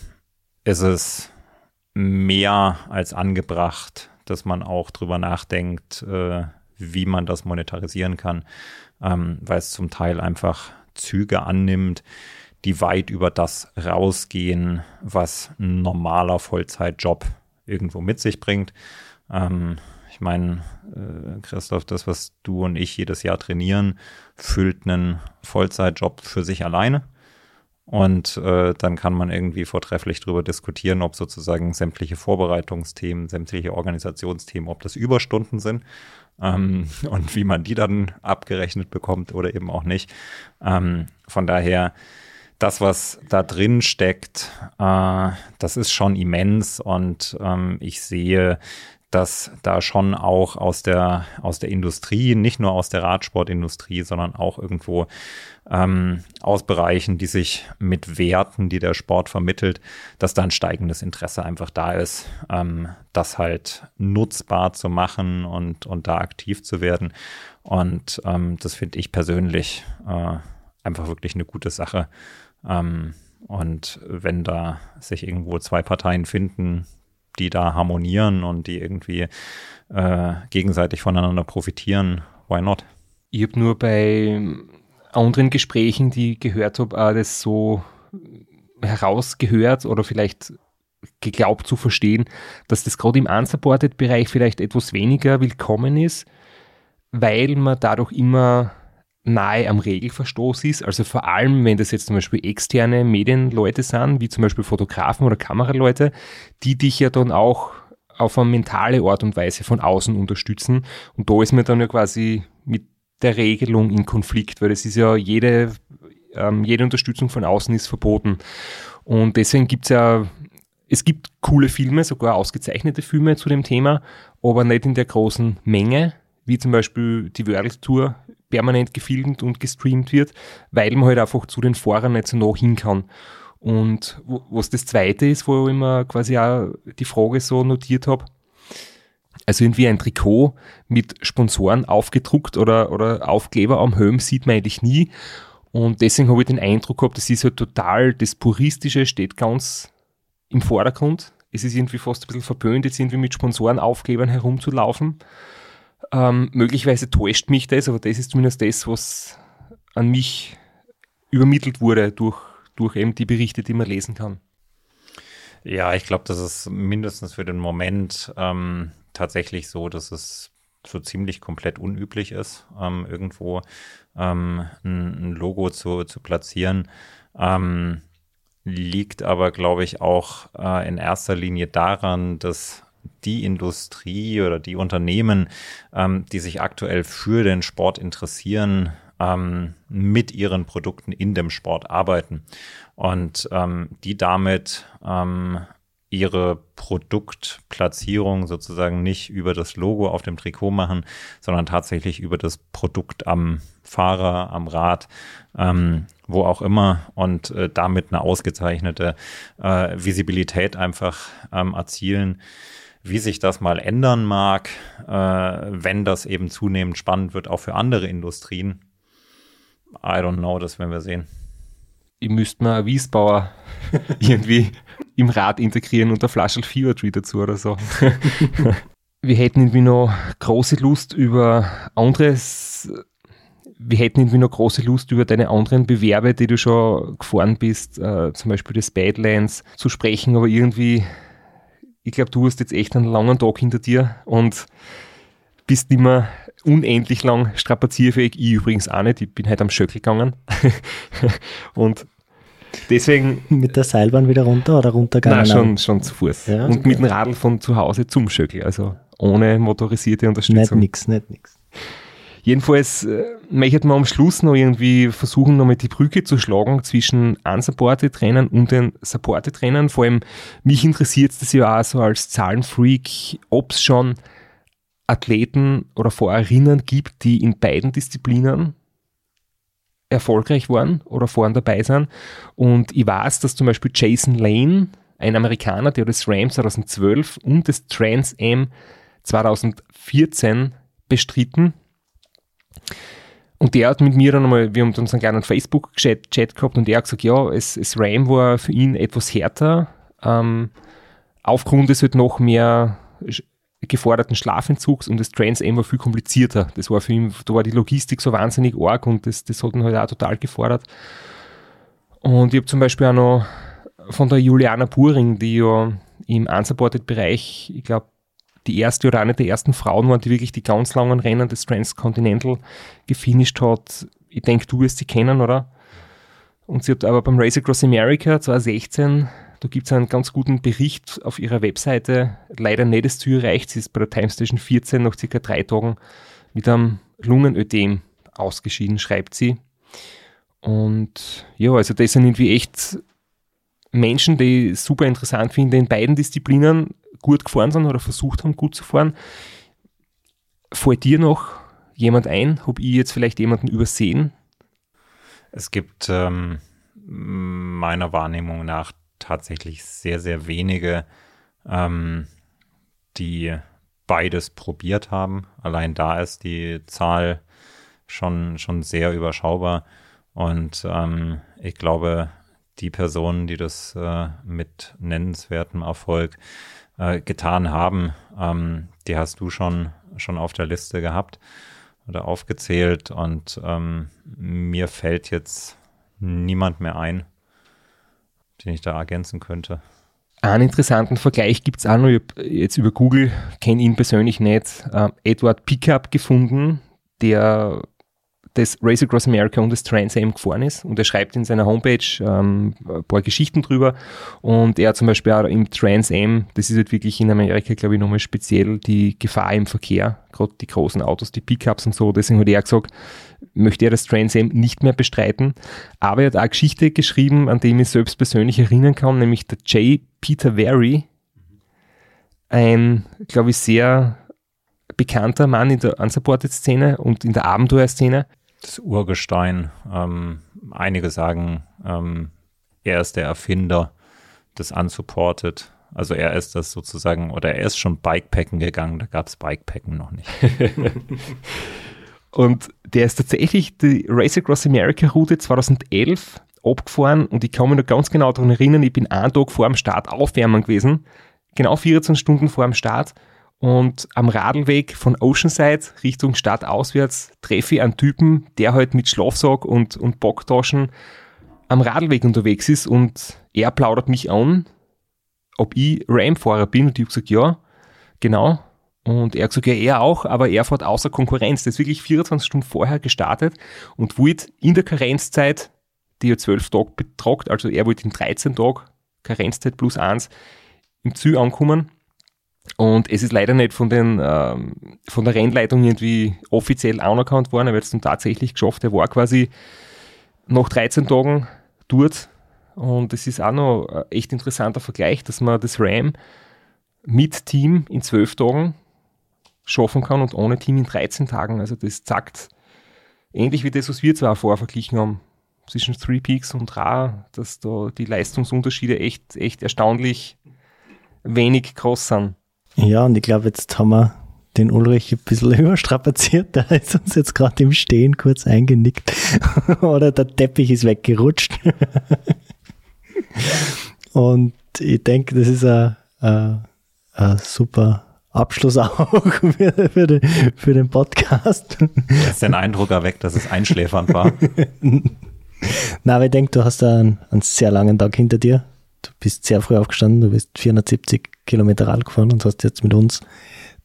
ist es mehr als angebracht, dass man auch drüber nachdenkt, äh, wie man das monetarisieren kann, ähm, weil es zum Teil einfach Züge annimmt, die weit über das rausgehen, was ein normaler Vollzeitjob irgendwo mit sich bringt. Ähm, ich meine, äh, Christoph, das, was du und ich jedes Jahr trainieren, füllt einen Vollzeitjob für sich alleine. Und äh, dann kann man irgendwie vortrefflich darüber diskutieren, ob sozusagen sämtliche Vorbereitungsthemen, sämtliche Organisationsthemen, ob das Überstunden sind ähm, <laughs> und wie man die dann abgerechnet bekommt oder eben auch nicht. Ähm, von daher, das, was da drin steckt, äh, das ist schon immens und ähm, ich sehe dass da schon auch aus der, aus der Industrie, nicht nur aus der Radsportindustrie, sondern auch irgendwo ähm, aus Bereichen, die sich mit Werten, die der Sport vermittelt, dass da ein steigendes Interesse einfach da ist, ähm, das halt nutzbar zu machen und, und da aktiv zu werden. Und ähm, das finde ich persönlich äh, einfach wirklich eine gute Sache. Ähm, und wenn da sich irgendwo zwei Parteien finden, die da harmonieren und die irgendwie äh, gegenseitig voneinander profitieren, why not? Ich habe nur bei anderen Gesprächen, die ich gehört habe, auch das so herausgehört oder vielleicht geglaubt zu verstehen, dass das gerade im Unsupported-Bereich vielleicht etwas weniger willkommen ist, weil man dadurch immer nahe am Regelverstoß ist. Also vor allem, wenn das jetzt zum Beispiel externe Medienleute sind, wie zum Beispiel Fotografen oder Kameraleute, die dich ja dann auch auf eine mentale Art und Weise von außen unterstützen. Und da ist man dann ja quasi mit der Regelung in Konflikt, weil es ist ja jede, ähm, jede Unterstützung von außen ist verboten. Und deswegen gibt es ja, es gibt coole Filme, sogar ausgezeichnete Filme zu dem Thema, aber nicht in der großen Menge, wie zum Beispiel die World Tour permanent gefilmt und gestreamt wird, weil man halt einfach zu den Fahrern nicht so nah hin kann. Und was das zweite ist, wo ich mir quasi auch die Frage so notiert habe, also irgendwie ein Trikot mit Sponsoren aufgedruckt oder, oder Aufkleber am Helm sieht man eigentlich nie. Und deswegen habe ich den Eindruck gehabt, das ist halt total, das Puristische steht ganz im Vordergrund. Es ist irgendwie fast ein bisschen verpönt, jetzt irgendwie mit Sponsorenaufklebern herumzulaufen. Ähm, möglicherweise täuscht mich das, aber das ist zumindest das, was an mich übermittelt wurde durch, durch eben die Berichte, die man lesen kann. Ja, ich glaube, das ist mindestens für den Moment ähm, tatsächlich so, dass es so ziemlich komplett unüblich ist, ähm, irgendwo ähm, ein, ein, Logo zu, zu platzieren. Ähm, liegt aber, glaube ich, auch äh, in erster Linie daran, dass die Industrie oder die Unternehmen, ähm, die sich aktuell für den Sport interessieren, ähm, mit ihren Produkten in dem Sport arbeiten und ähm, die damit ähm, ihre Produktplatzierung sozusagen nicht über das Logo auf dem Trikot machen, sondern tatsächlich über das Produkt am Fahrer, am Rad, ähm, wo auch immer und äh, damit eine ausgezeichnete äh, Visibilität einfach ähm, erzielen. Wie sich das mal ändern mag, äh, wenn das eben zunehmend spannend wird, auch für andere Industrien, I don't know, das werden wir sehen. Ich müsste mal Wiesbauer <laughs> irgendwie im Rad integrieren und der Flaschel Fever Tree dazu oder so. <laughs> wir hätten irgendwie noch große Lust über anderes wir hätten irgendwie noch große Lust, über deine anderen Bewerbe, die du schon gefahren bist, äh, zum Beispiel das Badlands, zu sprechen, aber irgendwie ich glaube, du hast jetzt echt einen langen Tag hinter dir und bist nicht mehr unendlich lang strapazierfähig. Ich übrigens auch nicht. Ich bin halt am Schöckel gegangen. <laughs> und deswegen. Mit der Seilbahn wieder runter oder runtergegangen? Nein, schon, schon zu Fuß. Ja, und okay. mit dem Radl von zu Hause zum Schöckel. Also ohne motorisierte Unterstützung. Nicht nix, nicht nix. Jedenfalls äh, möchte man am Schluss noch irgendwie versuchen, nochmal die Brücke zu schlagen zwischen unsupported-Trainern und den supported-Trainern. Vor allem mich interessiert es ja auch so als Zahlenfreak, ob es schon Athleten oder Fahrerinnen gibt, die in beiden Disziplinen erfolgreich waren oder vorn dabei sind. Und ich weiß, dass zum Beispiel Jason Lane, ein Amerikaner, der das Ram 2012 und das Trans Am 2014 bestritten und der hat mit mir dann einmal, wir haben uns einen kleinen Facebook-Chat gehabt und der hat gesagt, ja, es, es Ram war für ihn etwas härter, ähm, aufgrund des halt noch mehr geforderten Schlafentzugs und das Trans Am war viel komplizierter. Das war für ihn, da war die Logistik so wahnsinnig arg und das, das hat ihn halt auch total gefordert. Und ich habe zum Beispiel auch noch von der Juliana Buring, die ja im Unsupported-Bereich, ich glaube, die erste oder eine der ersten Frauen waren, die wirklich die ganz langen Rennen des Transcontinental gefinisht hat. Ich denke, du wirst sie kennen, oder? Und sie hat aber beim Race Across America 2016, da gibt es einen ganz guten Bericht auf ihrer Webseite, leider nicht das Ziel erreicht. Sie ist bei der Time Station 14 nach circa drei Tagen mit einem Lungenödem ausgeschieden, schreibt sie. Und ja, also das sind irgendwie echt Menschen, die ich super interessant finde in beiden Disziplinen gut gefahren sind oder versucht haben, gut zu fahren. Fällt dir noch jemand ein? Habe ich jetzt vielleicht jemanden übersehen? Es gibt ähm, meiner Wahrnehmung nach tatsächlich sehr, sehr wenige, ähm, die beides probiert haben. Allein da ist die Zahl schon, schon sehr überschaubar. Und ähm, ich glaube, die Personen, die das äh, mit nennenswertem Erfolg äh, getan haben, ähm, die hast du schon, schon auf der Liste gehabt oder aufgezählt und ähm, mir fällt jetzt niemand mehr ein, den ich da ergänzen könnte. Einen interessanten Vergleich gibt es auch noch, ich jetzt über Google, kenne ihn persönlich nicht, äh, Edward Pickup gefunden, der das Race Across America und das Trans Am gefahren ist. Und er schreibt in seiner Homepage ähm, ein paar Geschichten drüber. Und er hat zum Beispiel auch im Trans Am, das ist halt wirklich in Amerika glaube ich nochmal speziell, die Gefahr im Verkehr, gerade die großen Autos, die Pickups und so, deswegen hat er gesagt, möchte er das Trans Am nicht mehr bestreiten, aber er hat auch eine Geschichte geschrieben, an die ich mich selbst persönlich erinnern kann, nämlich der J. Peter Vary, ein, glaube ich, sehr bekannter Mann in der Unsupported-Szene und in der Abenteuerszene, das Urgestein. Ähm, einige sagen, ähm, er ist der Erfinder des Unsupported. Also er ist das sozusagen, oder er ist schon Bikepacken gegangen, da gab es Bikepacken noch nicht. <laughs> und der ist tatsächlich die Race Across America Route 2011 abgefahren und ich kann mich noch ganz genau daran erinnern, ich bin einen Tag vor dem Start aufwärmen gewesen, genau 14 Stunden vor dem Start und am Radlweg von Oceanside Richtung Stadt auswärts treffe ich einen Typen, der halt mit Schlafsack und, und Bocktaschen am Radlweg unterwegs ist und er plaudert mich an, ob ich Ram-Fahrer bin und ich habe gesagt, ja, genau. Und er hat gesagt, ja, er auch, aber er fährt außer Konkurrenz. Der ist wirklich 24 Stunden vorher gestartet und wollte in der Karenzzeit, die ja 12 Tage betragt, also er wollte in 13 Tagen Karenzzeit plus 1 im Ziel ankommen und es ist leider nicht von, den, ähm, von der Rennleitung irgendwie offiziell anerkannt worden. Er wird es dann tatsächlich geschafft. Er war quasi nach 13 Tagen dort. Und es ist auch noch ein echt interessanter Vergleich, dass man das RAM mit Team in 12 Tagen schaffen kann und ohne Team in 13 Tagen. Also das sagt ähnlich wie das, was wir zwar vorher verglichen haben zwischen Three Peaks und Ra, dass da die Leistungsunterschiede echt, echt erstaunlich wenig groß sind. Ja, und ich glaube, jetzt haben wir den Ulrich ein bisschen <laughs> überstrapaziert. Der ist uns jetzt gerade im Stehen kurz eingenickt. <laughs> Oder der Teppich ist weggerutscht. <laughs> und ich denke, das ist ein, ein, ein super Abschluss auch für, für, den, für den Podcast. Jetzt den Eindruck erweckt, dass es einschläfernd war. Na, aber ich denke, du hast einen, einen sehr langen Tag hinter dir. Du bist sehr früh aufgestanden, du bist 470 Kilometer Rad gefahren und hast jetzt mit uns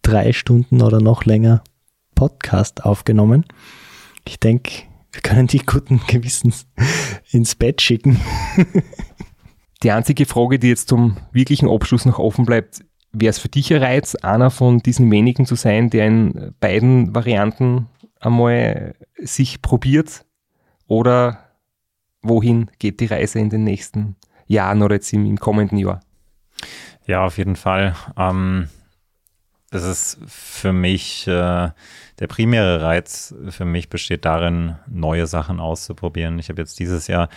drei Stunden oder noch länger Podcast aufgenommen. Ich denke, wir können die guten Gewissens ins Bett schicken. <laughs> Die einzige Frage, die jetzt zum wirklichen Abschluss noch offen bleibt, wäre es für dich ein Reiz, einer von diesen wenigen zu sein, der in beiden Varianten einmal sich probiert? Oder wohin geht die Reise in den nächsten Jahren oder jetzt im, im kommenden Jahr? Ja, auf jeden Fall. Ähm, das ist für mich, äh, der primäre Reiz für mich besteht darin, neue Sachen auszuprobieren. Ich habe jetzt dieses Jahr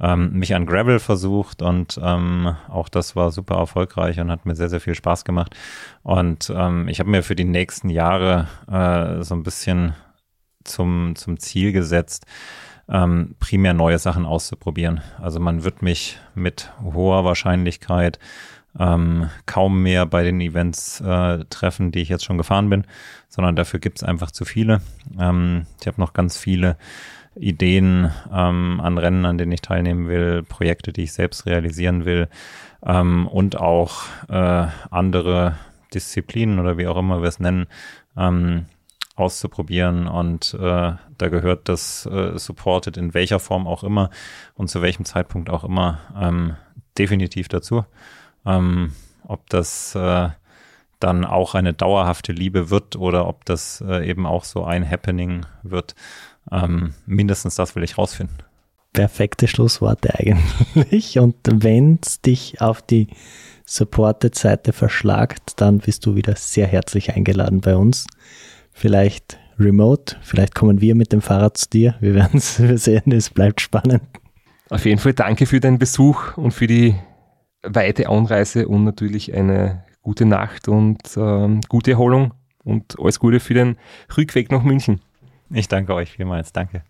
ähm, mich an Gravel versucht und ähm, auch das war super erfolgreich und hat mir sehr, sehr viel Spaß gemacht. Und ähm, ich habe mir für die nächsten Jahre äh, so ein bisschen zum, zum Ziel gesetzt, ähm, primär neue Sachen auszuprobieren. Also man wird mich mit hoher Wahrscheinlichkeit ähm, kaum mehr bei den Events äh, treffen, die ich jetzt schon gefahren bin, sondern dafür gibt es einfach zu viele. Ähm, ich habe noch ganz viele Ideen ähm, an Rennen, an denen ich teilnehmen will, Projekte, die ich selbst realisieren will ähm, und auch äh, andere Disziplinen oder wie auch immer wir es nennen, ähm, auszuprobieren und äh, da gehört das äh, Supported in welcher Form auch immer und zu welchem Zeitpunkt auch immer ähm, definitiv dazu. Ähm, ob das äh, dann auch eine dauerhafte Liebe wird oder ob das äh, eben auch so ein Happening wird. Ähm, mindestens das will ich rausfinden. Perfekte Schlussworte eigentlich. <laughs> Und wenn es dich auf die Supported-Seite verschlagt, dann bist du wieder sehr herzlich eingeladen bei uns. Vielleicht remote, vielleicht kommen wir mit dem Fahrrad zu dir. Wir werden es <laughs> sehen, es bleibt spannend. Auf jeden Fall danke für deinen Besuch und für die weite Anreise und natürlich eine gute Nacht und ähm, gute Erholung und alles Gute für den Rückweg nach München. Ich danke euch vielmals. Danke.